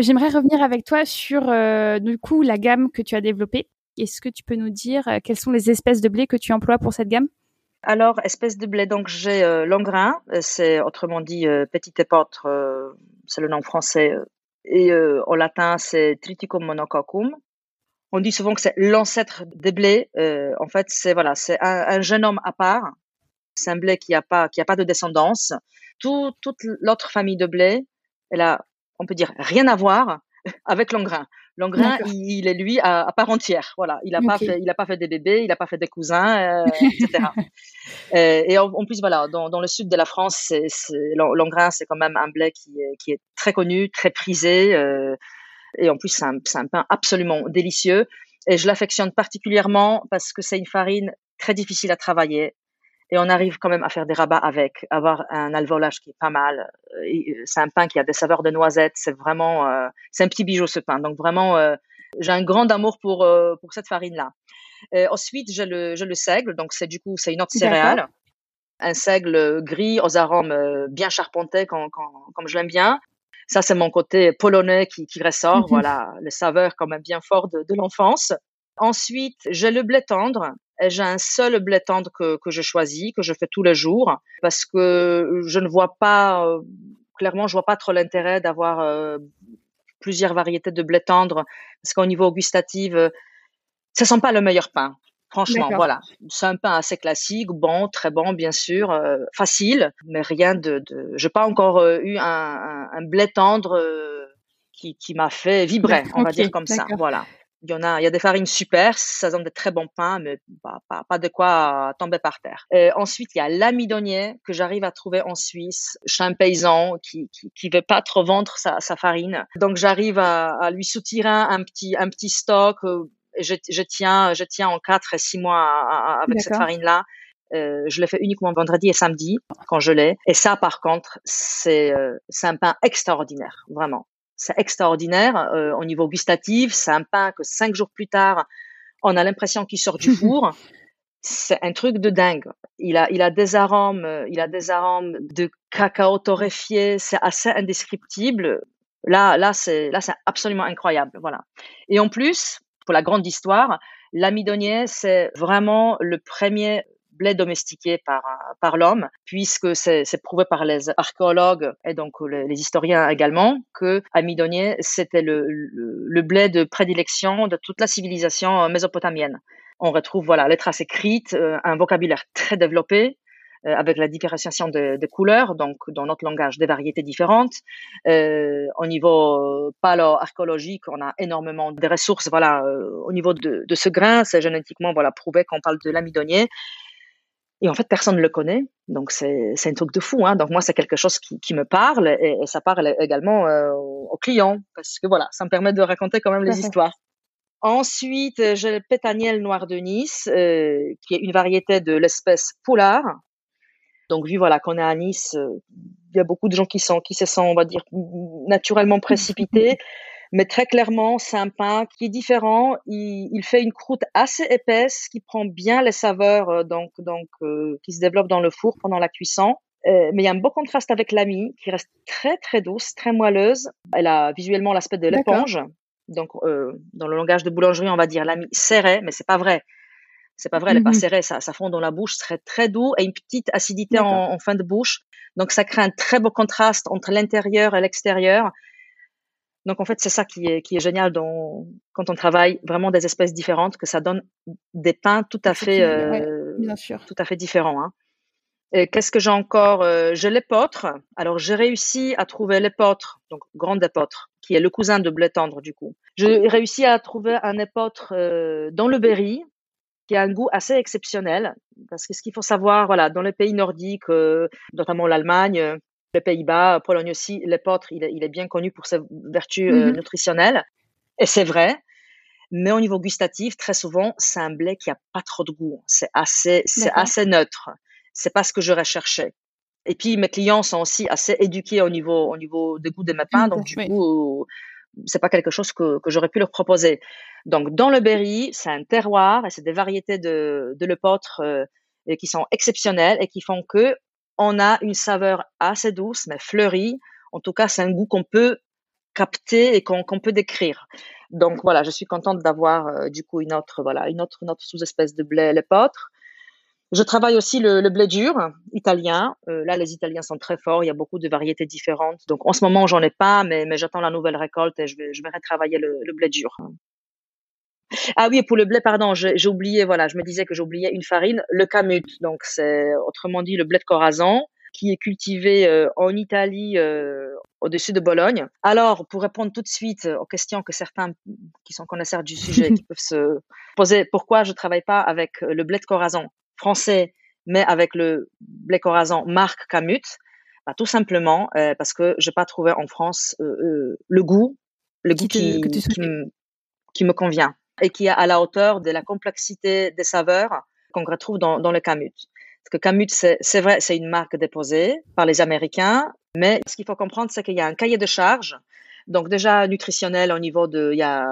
J'aimerais revenir avec toi sur euh, du coup la gamme que tu as développée. Est-ce que tu peux nous dire euh, quelles sont les espèces de blé que tu emploies pour cette gamme? Alors, espèces de blé, donc j'ai euh, l'engrain, c'est autrement dit petit épeautre, c'est le nom français et euh, en latin c'est Triticum monococcum. On dit souvent que c'est l'ancêtre des blés. Euh, en fait, c'est voilà, c'est un, un, jeune homme à part. C'est un blé qui a pas qui a pas de descendance. Tout, toute l'autre famille de blé, elle a, on peut dire, rien à voir avec l'engrain. L'engrain, il, est lui à, part entière. Voilà, il a pas fait, il a pas fait des bébés, il a pas fait des cousins, euh, etc. Euh, et, en, plus, voilà, dans, dans, le sud de la France, l'engrain, c'est quand même un blé qui est, qui est très connu, très prisé, euh, et en plus, c'est un, un, pain absolument délicieux. Et je l'affectionne particulièrement parce que c'est une farine très difficile à travailler, et on arrive quand même à faire des rabats avec, avoir un alvolage qui est pas mal. Euh, c'est un pain qui a des saveurs de noisettes, c'est vraiment, euh, c'est un petit bijou ce pain. Donc vraiment, euh, j'ai un grand amour pour pour cette farine là. ensuite, je le le seigle, donc c'est du coup c'est une autre céréale, un seigle gris aux arômes bien charpentés comme comme je l'aime bien. Ça, c'est mon côté polonais qui, qui ressort, voilà, les saveurs quand même bien fortes de, de l'enfance. Ensuite, j'ai le blé tendre. J'ai un seul blé tendre que, que je choisis, que je fais tous les jours, parce que je ne vois pas, euh, clairement, je vois pas trop l'intérêt d'avoir euh, plusieurs variétés de blé tendre, parce qu'au niveau gustatif, euh, ça sent pas le meilleur pain. Franchement, voilà. C'est un pain assez classique, bon, très bon, bien sûr, facile, mais rien de, de... j'ai pas encore eu un, un, un, blé tendre qui, qui m'a fait vibrer, on va dire comme ça. Voilà. Il y en a, il y a des farines super, ça donne de très bons pains, mais pas, pas, pas de quoi tomber par terre. Et ensuite, il y a l'amidonnier que j'arrive à trouver en Suisse chez un paysan qui, qui, qui veut pas trop vendre sa, sa farine. Donc, j'arrive à, à, lui soutirer un petit, un petit stock. Euh, je, je tiens, je tiens en quatre et six mois avec cette farine-là. Euh, je le fais uniquement vendredi et samedi quand je l'ai. Et ça, par contre, c'est euh, c'est un pain extraordinaire, vraiment c'est extraordinaire euh, au niveau gustatif. C'est un pain que cinq jours plus tard, on a l'impression qu'il sort du four. c'est un truc de dingue. Il a, il a des arômes, il a des arômes de cacao torréfié. C'est assez indescriptible. Là, là, c'est, là, c'est absolument incroyable. Voilà. Et en plus, pour la grande histoire, l'amidonnier, c'est vraiment le premier blé domestiqué par, par l'homme, puisque c'est prouvé par les archéologues et donc les, historiens également que amidonier, c'était le, le, blé de prédilection de toute la civilisation mésopotamienne. On retrouve voilà les traces écrites, euh, un vocabulaire très développé, euh, avec la différenciation de, de, couleurs, donc dans notre langage, des variétés différentes. Euh, au niveau palo-archéologique, on a énormément de ressources. Voilà, euh, au niveau de, de ce grain, c'est génétiquement voilà prouvé qu'on parle de l'amidonier. Et en fait, personne ne le connaît. Donc, c'est, c'est un truc de fou. Hein. Donc, moi, c'est quelque chose qui, qui me parle et, ça parle également euh, aux clients parce que voilà, ça me permet de raconter quand même les histoires. Ensuite, j'ai le pétaniel noir de Nice, euh, qui est une variété de l'espèce poulard. Donc, vu voilà qu'on est à Nice, euh, il y a beaucoup de gens qui sont, qui se sont, on va dire, naturellement précipités. Mais très clairement, c'est un pain qui est différent. Il, il, fait une croûte assez épaisse qui prend bien les saveurs euh, donc donc euh, qui se développent dans le four pendant la cuisson. Euh, mais il y a un beau contraste avec la mie qui reste très très douce, très moelleuse. Elle a visuellement l'aspect de l'éponge. Donc euh, dans le langage de boulangerie, on va dire la mie serrée, mais c'est pas vrai. C'est pas vrai, elle est pas mhm. serrée, ça, ça fond dans la bouche, c'est très doux et une petite acidité en, en, fin de bouche. Donc ça crée un très beau contraste entre l'intérieur et l'extérieur. Donc en fait, c'est ça qui est, qui est génial dans, quand on travaille vraiment des espèces différentes, que ça donne des pains tout à fait, euh, bien sûr. tout à fait différents. Hein. Et qu'est-ce que j'ai encore euh, J'ai l'épeautre. Alors, j'ai réussi à trouver l'épeautre, donc grande épeautre, qui est le cousin de blé tendre, du coup. J'ai réussi à trouver un épeautre euh, dans le Berry, qui a un goût assez exceptionnel. Parce que ce qu'il faut savoir, voilà, dans les pays nordiques, euh, notamment l'Allemagne, les Pays-Bas, Pologne aussi, l'épeautre, il, il, est bien connu pour ses vertus mmh nutritionnelles. Et c'est vrai. Mais au niveau gustatif, très souvent, c'est un blé qui a pas trop de goût. C'est assez, c'est assez neutre c'est pas ce que je recherchais. Et puis mes clients sont aussi assez éduqués au niveau au niveau des goûts de mes pains, donc du coup c'est pas quelque chose que, que j'aurais pu leur proposer. Donc dans le Berry, c'est un terroir et c'est des variétés de de l'épeautre euh, qui sont exceptionnelles et qui font que on a une saveur assez douce mais fleurie. En tout cas, c'est un goût qu'on peut capter et qu'on peut décrire. Donc voilà, je suis contente d'avoir euh, du coup une autre voilà une autre, sous-espèce de blé l'épeautre. Je travaille aussi le, blé dur italien. Euh, là, les Italiens sont très forts. Il y a beaucoup de variétés différentes. Donc, en ce moment, j'en ai pas, mais, j'attends la nouvelle récolte et je vais, je retravailler le, le blé dur. Ah oui, pour le blé, pardon, j'ai oublié, voilà, je me disais que j'oubliais une farine, le camut. Donc, c'est autrement dit le blé de corazon qui est cultivé euh, en Italie, euh, au-dessus de Bologne. Alors, pour répondre tout de suite aux questions que certains qui sont connaisseurs du sujet qui peuvent se poser, pourquoi je travaille pas avec le blé de corazon français, mais avec le blé corazon marque Camut, bah, tout simplement euh, parce que j'ai pas trouvé en France euh, euh, le goût, le goût qui, qui, me, convient et qui est à la hauteur de la complexité des saveurs qu'on retrouve dans, le Camut. Parce que Camut, c'est vrai, c'est une marque déposée par les Américains, mais ce qu'il faut comprendre, c'est qu'il y a un cahier de charge. Donc déjà nutritionnel au niveau de, il a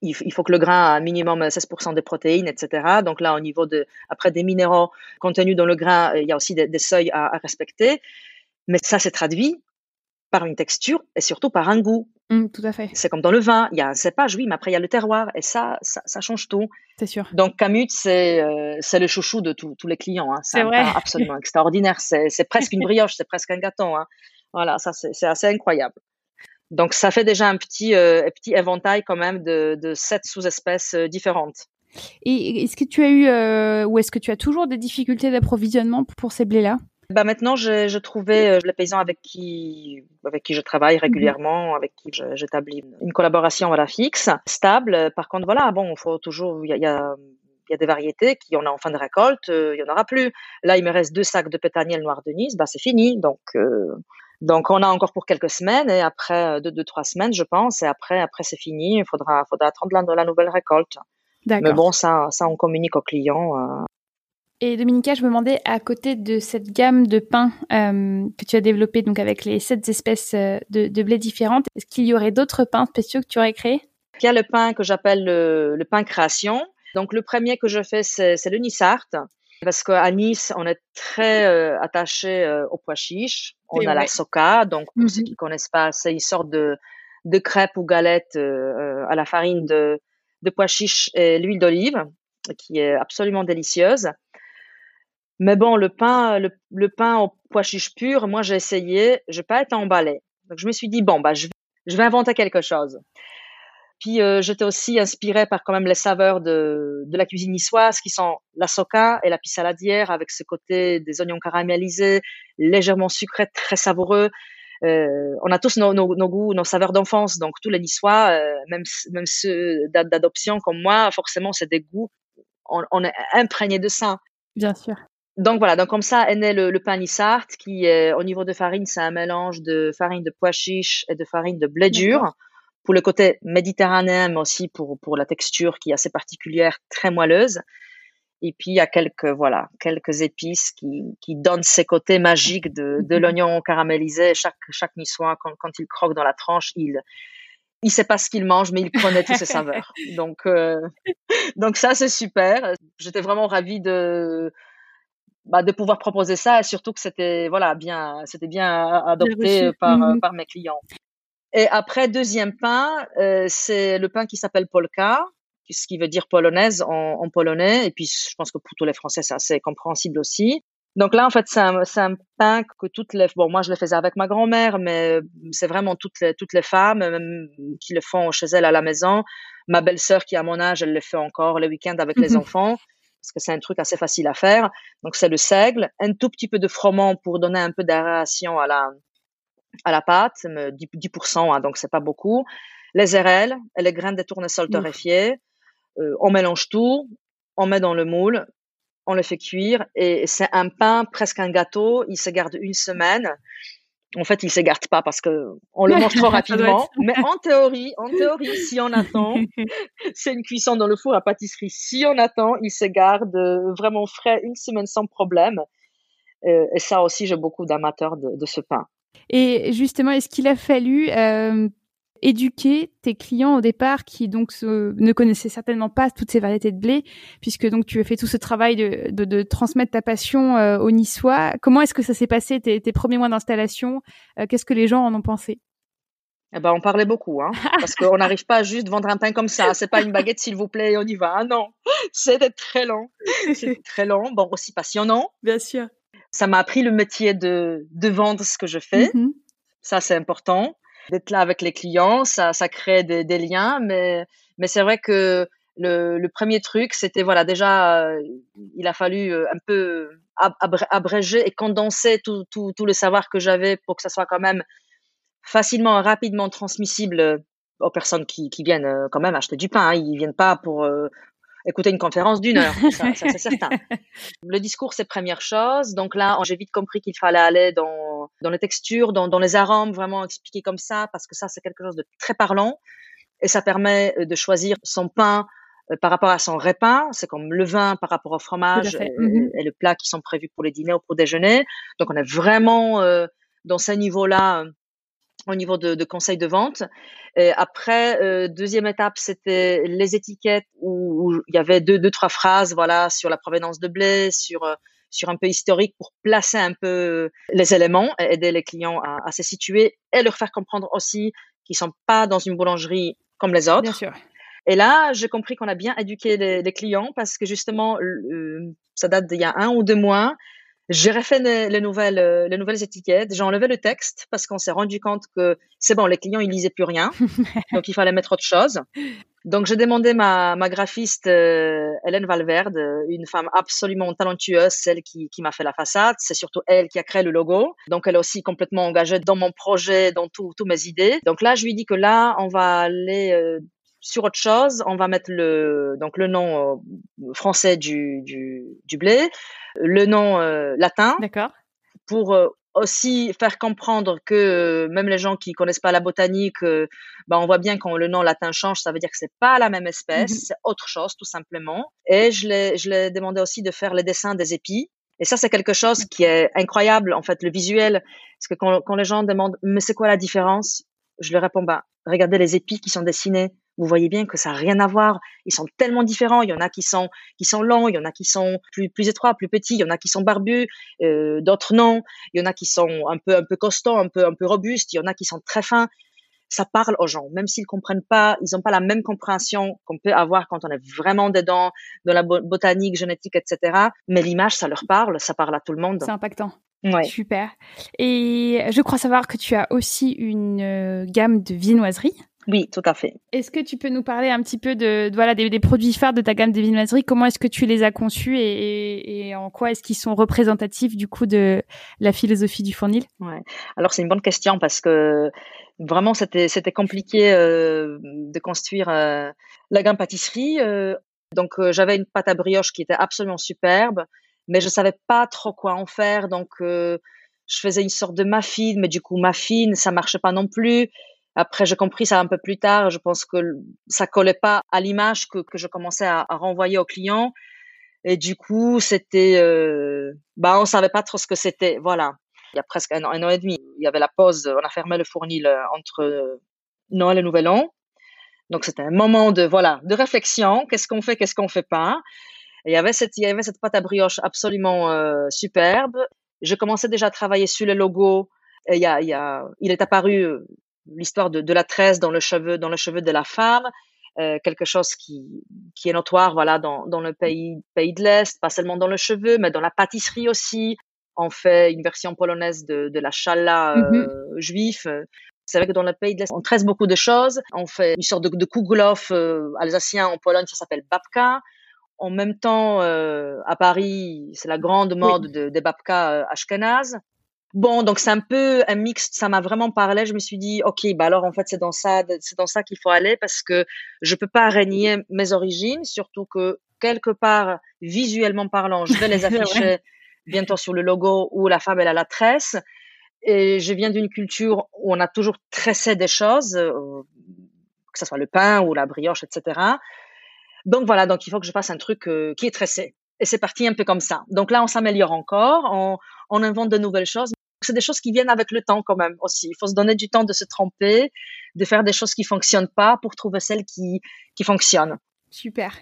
il, faut que le grain ait un minimum 16% de protéines, etc. Donc là, au niveau de, après des minéraux contenus dans le grain, il y a aussi des, seuils à, respecter. Mais ça s'est traduit par une texture et surtout par un goût. Mmh, tout à fait. C'est comme dans le vin, il y a un cépage, oui, mais après il y a le terroir et ça, ça, change tout. C'est sûr. Donc Camut, c'est euh, c'est le chouchou de tous les clients. Hein. C'est vrai. absolument extraordinaire. C'est presque une brioche, c'est presque un gâteau. Hein. Voilà, ça c'est assez incroyable. Donc ça fait déjà un petit, euh, petit éventail quand même de, de sept sous-espèces euh, différentes. Et est-ce que tu as eu euh, ou est-ce que tu as toujours des difficultés d'approvisionnement pour ces blés-là? Bah maintenant, j'ai trouvé les paysans avec qui, avec qui je travaille mhm. régulièrement, avec qui j'établis une collaboration voilà, fixe, stable. Par contre, voilà, bon, il faut toujours, il y a, y a il y a des variétés qui, on a en fin de récolte, il y en aura plus. Là, il me reste deux sacs de pétaniel noir de Nice, bah c'est fini. Donc, donc on a encore pour quelques semaines et après euh, deux, deux trois semaines, je pense, et après après c'est fini. Il faudra faudra attendre la, la nouvelle récolte. Mais bon, ça ça on communique aux clients. Euh. Et Dominica, je me demandais à côté de cette gamme de pains euh, que tu as développé donc avec les sept espèces de, de blé différentes, est-ce qu'il y aurait d'autres pains spéciaux que tu aurais créés? Il y a le pain que j'appelle le, le, pain création. Donc le premier que je fais c'est le Nissart parce qu'à Nice, on est très euh, attaché euh, au pois chiche. On a la soca, donc pour ceux mmh qui connaissent pas, c'est une sorte de, de crêpe ou galette euh, à la farine de, de pois chiche et l'huile d'olive, qui est absolument délicieuse. Mais bon, le pain, le, pain au pois chiche pur, moi j'ai essayé, je vais pas être emballé. Donc je me suis dit bon bah je, vais inventer quelque chose. Puis euh, j'étais aussi inspirée par quand même les saveurs de, la cuisine niçoise qui sont la soca et la pissaladière avec ce côté des oignons caramélisés, légèrement sucrés, très savoureux. Euh, on a tous nos, goûts, nos saveurs d'enfance, donc tous les Niçois, euh, même, même ceux d'adoption comme moi, forcément c'est des goûts, on, on est imprégné de ça. Bien sûr. Donc voilà, donc comme ça est né le, le pain Nissart qui est au niveau de farine, c'est un mélange de farine de pois chiche et de farine de blé dur pour le côté méditerranéen, mais aussi pour, pour la texture qui est assez particulière, très moelleuse. Et puis il y a quelques voilà quelques épices qui, qui donnent ces côtés magiques de, de mhm. l'oignon caramélisé. Chaque chaque niçois quand, quand il croque dans la tranche, il il sait pas ce qu'il mange, mais il connaît tous ses saveurs. Donc euh, donc ça c'est super. J'étais vraiment ravie de bah, de pouvoir proposer ça et surtout que c'était voilà bien c'était bien adopté par mhm. par mes clients. Et après, deuxième pain, euh, c'est le pain qui s'appelle polka, ce qui veut dire polonaise en, en, polonais. Et puis, je pense que pour tous les Français, c'est assez compréhensible aussi. Donc là, en fait, c'est un, un, pain que toutes les... Bon, moi, je le faisais avec ma grand-mère, mais c'est vraiment toutes les, toutes les femmes même, qui le font chez elles à la maison. Ma belle-sœur, qui a mon âge, elle le fait encore le week-end avec les mhm. enfants. Parce que c'est un truc assez facile à faire. Donc c'est le seigle, un tout petit peu de froment pour donner un peu d'aération à la à la pâte, 10%, hein, donc c'est pas beaucoup. Les et les graines de tournesol torréfiées. Euh, on mélange tout, on met dans le moule, on le fait cuire et c'est un pain, presque un gâteau. Il se garde une semaine. En fait, il se garde pas parce que on le mange trop rapidement. Mais en théorie, en théorie, si on attend, c'est une cuisson dans le four à pâtisserie. Si on attend, il se garde euh, vraiment frais une semaine sans problème. Euh, et ça aussi, j'ai beaucoup d'amateurs de, de, ce pain. Et justement, est-ce qu'il a fallu euh, éduquer tes clients au départ qui donc ne connaissaient certainement pas toutes ces variétés de blé, puisque donc tu as fait tout ce travail de, de, de transmettre ta passion euh, aux Niçois. Comment est-ce que ça s'est passé tes, tes, premiers mois d'installation? Euh, Qu'est-ce que les gens en ont pensé? Eh ben, on parlait beaucoup, hein, parce qu'on n'arrive pas à juste vendre un pain comme ça. C'est pas une baguette, s'il vous plaît, on y va. Ah non, c'était très long. C'était très long. Bon, aussi passionnant. Bien sûr. Ça m'a appris le métier de, de vendre ce que je fais. Mm-hmm. Ça, c'est important d'être là avec les clients, ça, ça crée des, liens, mais, mais c'est vrai que le, le, premier truc, c'était voilà déjà, euh, il a fallu euh, un peu abréger et condenser tout, tout, tout le savoir que j'avais pour que ça soit quand même facilement rapidement transmissible aux personnes qui, qui viennent euh, quand même acheter du pain. Hein. Ils viennent pas pour écouter une conférence d'une heure, ça, ça c'est certain. Le discours, c'est première chose. Donc là, j'ai vite compris qu'il fallait aller dans, dans les textures, dans, dans les arômes, vraiment expliquer comme ça, parce que ça, c'est quelque chose de très parlant. Et ça permet euh, de choisir son pain euh, par rapport à son repas. C'est comme le vin par rapport au fromage et, mm-hmm. et, le plat qui sont prévus pour les dîners ou pour déjeuner. Donc on est vraiment euh, dans ce niveau-là au niveau de, de conseils de vente. Et après, euh, deuxième étape, c'était les étiquettes où, il y avait deux, deux, trois phrases, voilà, sur la provenance de blé, sur euh, sur un peu historique pour placer un peu les éléments, et aider les clients à, à se situer et leur faire comprendre aussi qu'ils sont pas dans une boulangerie comme les autres. Bien sûr. Et là, j'ai compris qu'on a bien éduqué les, les, clients parce que justement, ça date d'il y a un ou deux mois. J'ai refait les, nouvelles, euh, les nouvelles étiquettes. J'ai enlevé le texte parce qu'on s'est rendu compte que c'est bon, les clients ils lisaient plus rien, donc il fallait mettre autre chose. Donc j'ai demandé ma, ma graphiste euh, Hélène Valverde, une femme absolument talentueuse, celle qui, qui m'a fait la façade. C'est surtout elle qui a créé le logo. Donc elle est aussi complètement engagée dans mon projet, dans toutes mes idées. Donc là je lui dis que là on va aller euh, sur autre chose, on va mettre le donc le nom français du, du, du blé, le nom euh, latin. D'accord. Pour euh, aussi faire comprendre que euh, même les gens qui connaissent pas la botanique, bah, on voit bien quand le nom latin change, ça veut dire que c'est pas la même espèce, mhm. c'est autre chose tout simplement. Et je l'ai, je l'ai demandé aussi de faire les dessins des épis. Et ça, c'est quelque chose qui est incroyable, en fait, le visuel. Parce que quand, quand les gens demandent, mais c'est quoi la différence? Je leur réponds, bah, regardez les épis qui sont dessinés vous voyez bien que ça n'a rien à voir. Ils sont tellement différents. Il y en a qui sont qui sont longs, il y en a qui sont plus plus étroits, plus petits, il y en a qui sont barbus, euh, d'autres non. Il y en a qui sont un peu un peu costauds, un peu un peu robustes. Il y en a qui sont très fins. Ça parle aux gens, même s'ils comprennent pas, ils n'ont pas la même compréhension qu'on peut avoir quand on est vraiment dedans, dans la botanique, génétique, etc. Mais l'image, ça leur parle, ça parle à tout le monde. C'est impactant. Ouais. Super. Et je crois savoir que tu as aussi une euh, gamme de viennoiseries. Oui, tout à fait. Est-ce que tu peux nous parler un petit peu de, voilà des, des, produits phares de ta gamme de viennoiseries Comment est-ce que tu les as conçus et, et en quoi est-ce qu'ils sont représentatifs du coup de la philosophie du fournil? Ouais. Alors c'est une bonne question parce que vraiment c'était c'était compliqué euh, de construire euh, la gamme pâtisserie. Euh, donc j'avais une pâte à brioche qui était absolument superbe, mais je savais pas trop quoi en faire. Donc je faisais une sorte de muffin, mais du coup muffin ça marchait pas non plus. Après, j'ai compris ça un peu plus tard. Je pense que ça collait pas à l'image que, que je commençais à, renvoyer aux clients. Et du coup, c'était, euh, bah, on savait pas trop ce que c'était. Voilà. Il y a presque un an, et demi, il y avait la pause. On a fermé le fournil euh, entre Noël et Nouvel An. Donc, c'était un moment de, voilà, de réflexion. Qu'est-ce qu'on fait, qu'est-ce qu'on fait pas? Il y avait cette, il y avait cette pâte à brioche absolument euh, superbe. Je commençais déjà à travailler sur le logo. Il est apparu euh, l'histoire de, de, la tresse dans le cheveu, dans le cheveu de la femme, euh, quelque chose qui, qui est notoire, voilà, dans, dans le pays, pays de l'Est, pas seulement dans le cheveu, mais dans la pâtisserie aussi. On fait une version polonaise de, de la chala euh, mm-hmm. juif. C'est vrai que dans le pays de l'Est, on tresse beaucoup de choses. On fait une sorte de, de kouglof euh, alsacien en Pologne, ça s'appelle babka. En même temps, euh, à Paris, c'est la grande mode des babka euh, ashkenaz. Bon, donc c'est un peu un mix. Ça m'a vraiment parlé. Je me suis dit, ok, bah alors en fait c'est dans ça, c'est dans ça qu'il faut aller parce que je peux pas régner mes origines, surtout que quelque part visuellement parlant, je vais les afficher bientôt sur le logo où la femme elle a la tresse. Et je viens d'une culture où on a toujours tressé des choses, euh, que ce soit le pain ou la brioche, etc. Donc voilà, donc il faut que je fasse un truc euh, qui est tressé. Et c'est parti un peu comme ça. Donc là, on s'améliore encore, on, on invente de nouvelles choses. C'est des choses qui viennent avec le temps quand même aussi. Il faut se donner du temps de se tromper, de faire des choses qui fonctionnent pas pour trouver celles qui, qui fonctionnent. Super.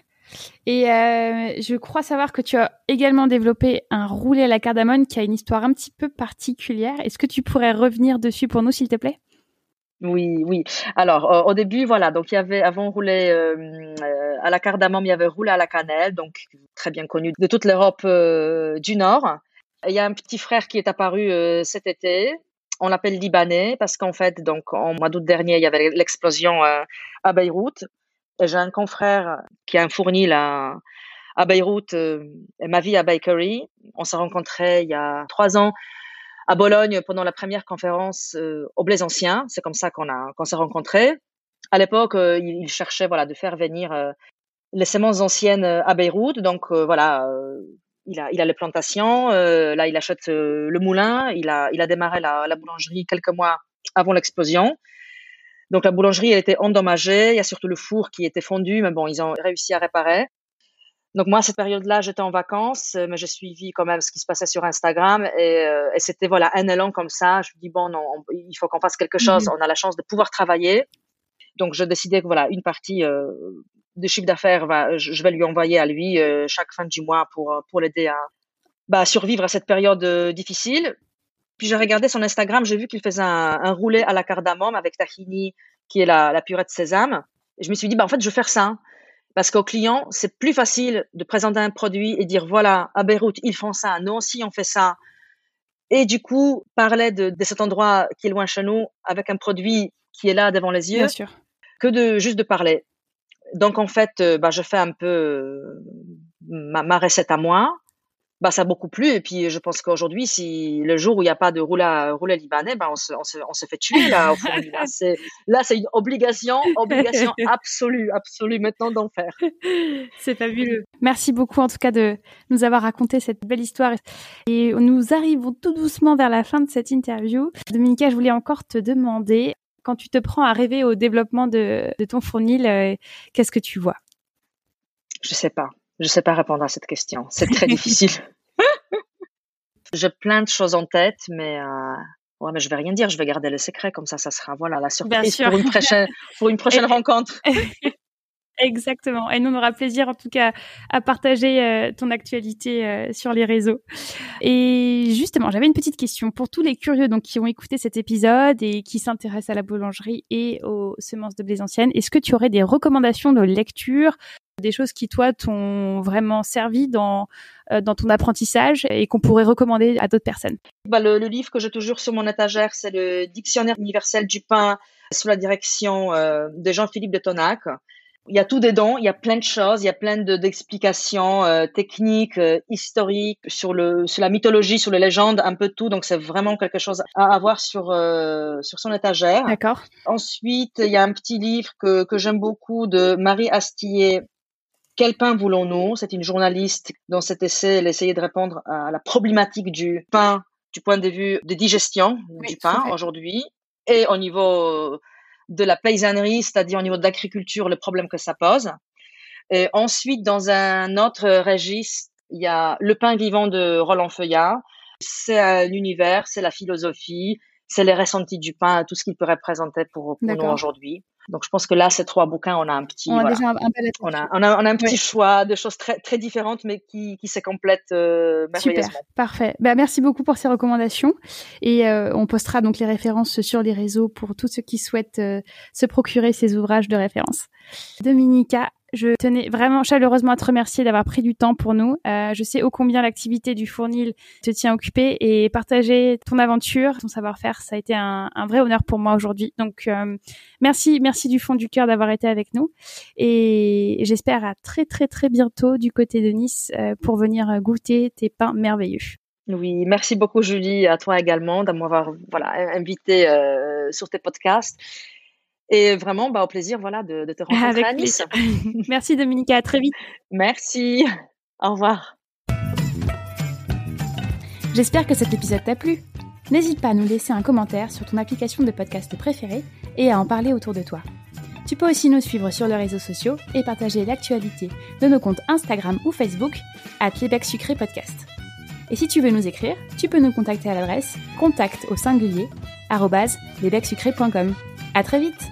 Et euh, je crois savoir que tu as également développé un roulé à la cardamone qui a une histoire un petit peu particulière. Est-ce que tu pourrais revenir dessus pour nous, s'il te plaît? Oui, oui. Alors, euh, au début, voilà, donc il y avait, avant roulé euh, à la cardamome, il y avait roulé à la cannelle, donc très bien connu de toute l'Europe du Nord. Il y a un petit frère qui est apparu cet été. On l'appelle Libanais parce qu'en fait, donc en mois d'août dernier, il y avait l'explosion à Beyrouth. J'ai un confrère qui a un fournil à, Beyrouth, euh, ma vie à Bakery. On s'est rencontrés il y a trois ans à Bologne pendant la première conférence euh, au Blaise Ancien. C'est comme ça qu'on a s'est rencontrés. À l'époque, euh, il, cherchait voilà de faire venir euh, les semences anciennes à Beyrouth. Donc voilà, il a il a les plantations. là, il achète le moulin. Il a il a démarré la, la boulangerie quelques mois avant l'explosion. Donc la boulangerie, elle était endommagée. Il y a surtout le four qui était fondu, mais bon, ils ont réussi à réparer. Donc moi, à cette période-là, j'étais en vacances, mais j'ai suivi quand même ce qui se passait sur Instagram et, euh, et c'était voilà un élan comme ça. Je me dis bon, non, il faut qu'on fasse quelque chose. Mhm. On a la chance de pouvoir travailler. Donc je décidais que voilà une partie euh, de chiffre d'affaires, va, je vais lui envoyer à lui euh, chaque fin du mois pour pour l'aider à bah, survivre à cette période euh, difficile. Puis j'ai regardé son Instagram, j'ai vu qu'il faisait un, un, roulé à la cardamome avec tahini, qui est la, la purée de sésame. Et je me suis dit, bah, en fait, je vais faire ça. Parce qu'au client, c'est plus facile de présenter un produit et dire, voilà, à Beyrouth, ils font ça, nous aussi, on fait ça. Et du coup, parler de, de cet endroit qui est loin chez nous avec un produit qui est là devant les yeux, que de juste de parler. Donc en fait, euh, bah, je fais un peu euh, ma, ma recette à moi bah, ça a beaucoup plu. Et puis, je pense qu'aujourd'hui, si le jour où il n'y a pas de roula, roula libanais, bah, on, se, on, se, on se fait tuer là. Au fond, là, c'est, là, c'est une obligation, obligation absolue, absolue maintenant d'en faire. C'est fabuleux. Merci beaucoup, en tout cas, de nous avoir raconté cette belle histoire. Et nous arrivons tout doucement vers la fin de cette interview. Dominica, je voulais encore te demander, quand tu te prends à rêver au développement de, de ton fournil, euh, qu'est-ce que tu vois? Je sais pas. Je sais pas répondre à cette question. C'est très difficile. J'ai plein de choses en tête, mais euh, ouais, mais je vais rien dire. Je vais garder le secret comme ça. Ça sera voilà la surprise pour une prochaine pour une prochaine rencontre. Exactement. Et nous, on aura plaisir, en tout cas, à partager euh, ton actualité euh, sur les réseaux. Et justement, j'avais une petite question pour tous les curieux donc qui ont écouté cet épisode et qui s'intéressent à la boulangerie et aux semences de blé anciennes. Est-ce que tu aurais des recommandations de lecture, des choses qui toi t'ont vraiment servi dans euh, dans ton apprentissage et qu'on pourrait recommander à d'autres personnes? Bah, le, le, livre que j'ai toujours sur mon étagère, c'est le Dictionnaire universel du pain sous la direction de Jean-Philippe de Tonac. Il y a tout dedans, il y a plein de choses, il y a plein d'explications euh, techniques, euh, historiques sur le sur la mythologie, sur les légendes, un peu tout. Donc c'est vraiment quelque chose à avoir sur euh, sur son étagère. D'accord. Ensuite, il y a un petit livre que que j'aime beaucoup de Marie Astillet. Quel pain voulons-nous? C'est une journaliste dans cet essai, elle essayait de répondre à la problématique du pain du point de vue de digestion du pain aujourd'hui et au niveau de la paysannerie, c'est-à-dire au niveau de l'agriculture, le problème que ça pose. Et ensuite, dans un autre registre, il y a le pain vivant de Roland Feuillard. C'est l'univers, c'est la philosophie, c'est les ressentis du pain, tout ce qu'il peut représenter pour, pour nous aujourd'hui. Donc je pense que là, ces trois bouquins, on a un petit, on a, un, on, a, on, a, on a un petit choix de choses très, très différentes, mais qui, qui se complètent euh, merveilleusement. Super, parfait. Ben, merci beaucoup pour ces recommandations. Et euh, on postera donc les références sur les réseaux pour tous ceux qui souhaitent euh, se procurer ces ouvrages de référence. Dominica, Je tenais vraiment chaleureusement à te remercier d'avoir pris du temps pour nous. Euh, je sais ô combien l'activité du Fournil te tient occupé et partager ton aventure, ton savoir-faire, ça a été un, un vrai honneur pour moi aujourd'hui. Donc euh, merci, merci du fond du cœur d'avoir été avec nous et j'espère à très très très bientôt du côté de Nice euh, pour venir goûter tes pains merveilleux. Oui, merci beaucoup Julie, à toi également d'avoir voilà invité euh, sur tes podcasts. Et vraiment, bah, au plaisir voilà, de, de te rencontrer Avec à Nice. Merci Dominica, à très vite. Merci, au revoir. J'espère que cet épisode t'a plu. N'hésite pas à nous laisser un commentaire sur ton application de podcast préférée et à en parler autour de toi. Tu peux aussi nous suivre sur les réseaux sociaux et partager l'actualité de nos comptes Instagram ou Facebook à Québec Sucré Podcast. Et si tu veux nous écrire, tu peux nous contacter à l'adresse contact au singulier à très vite.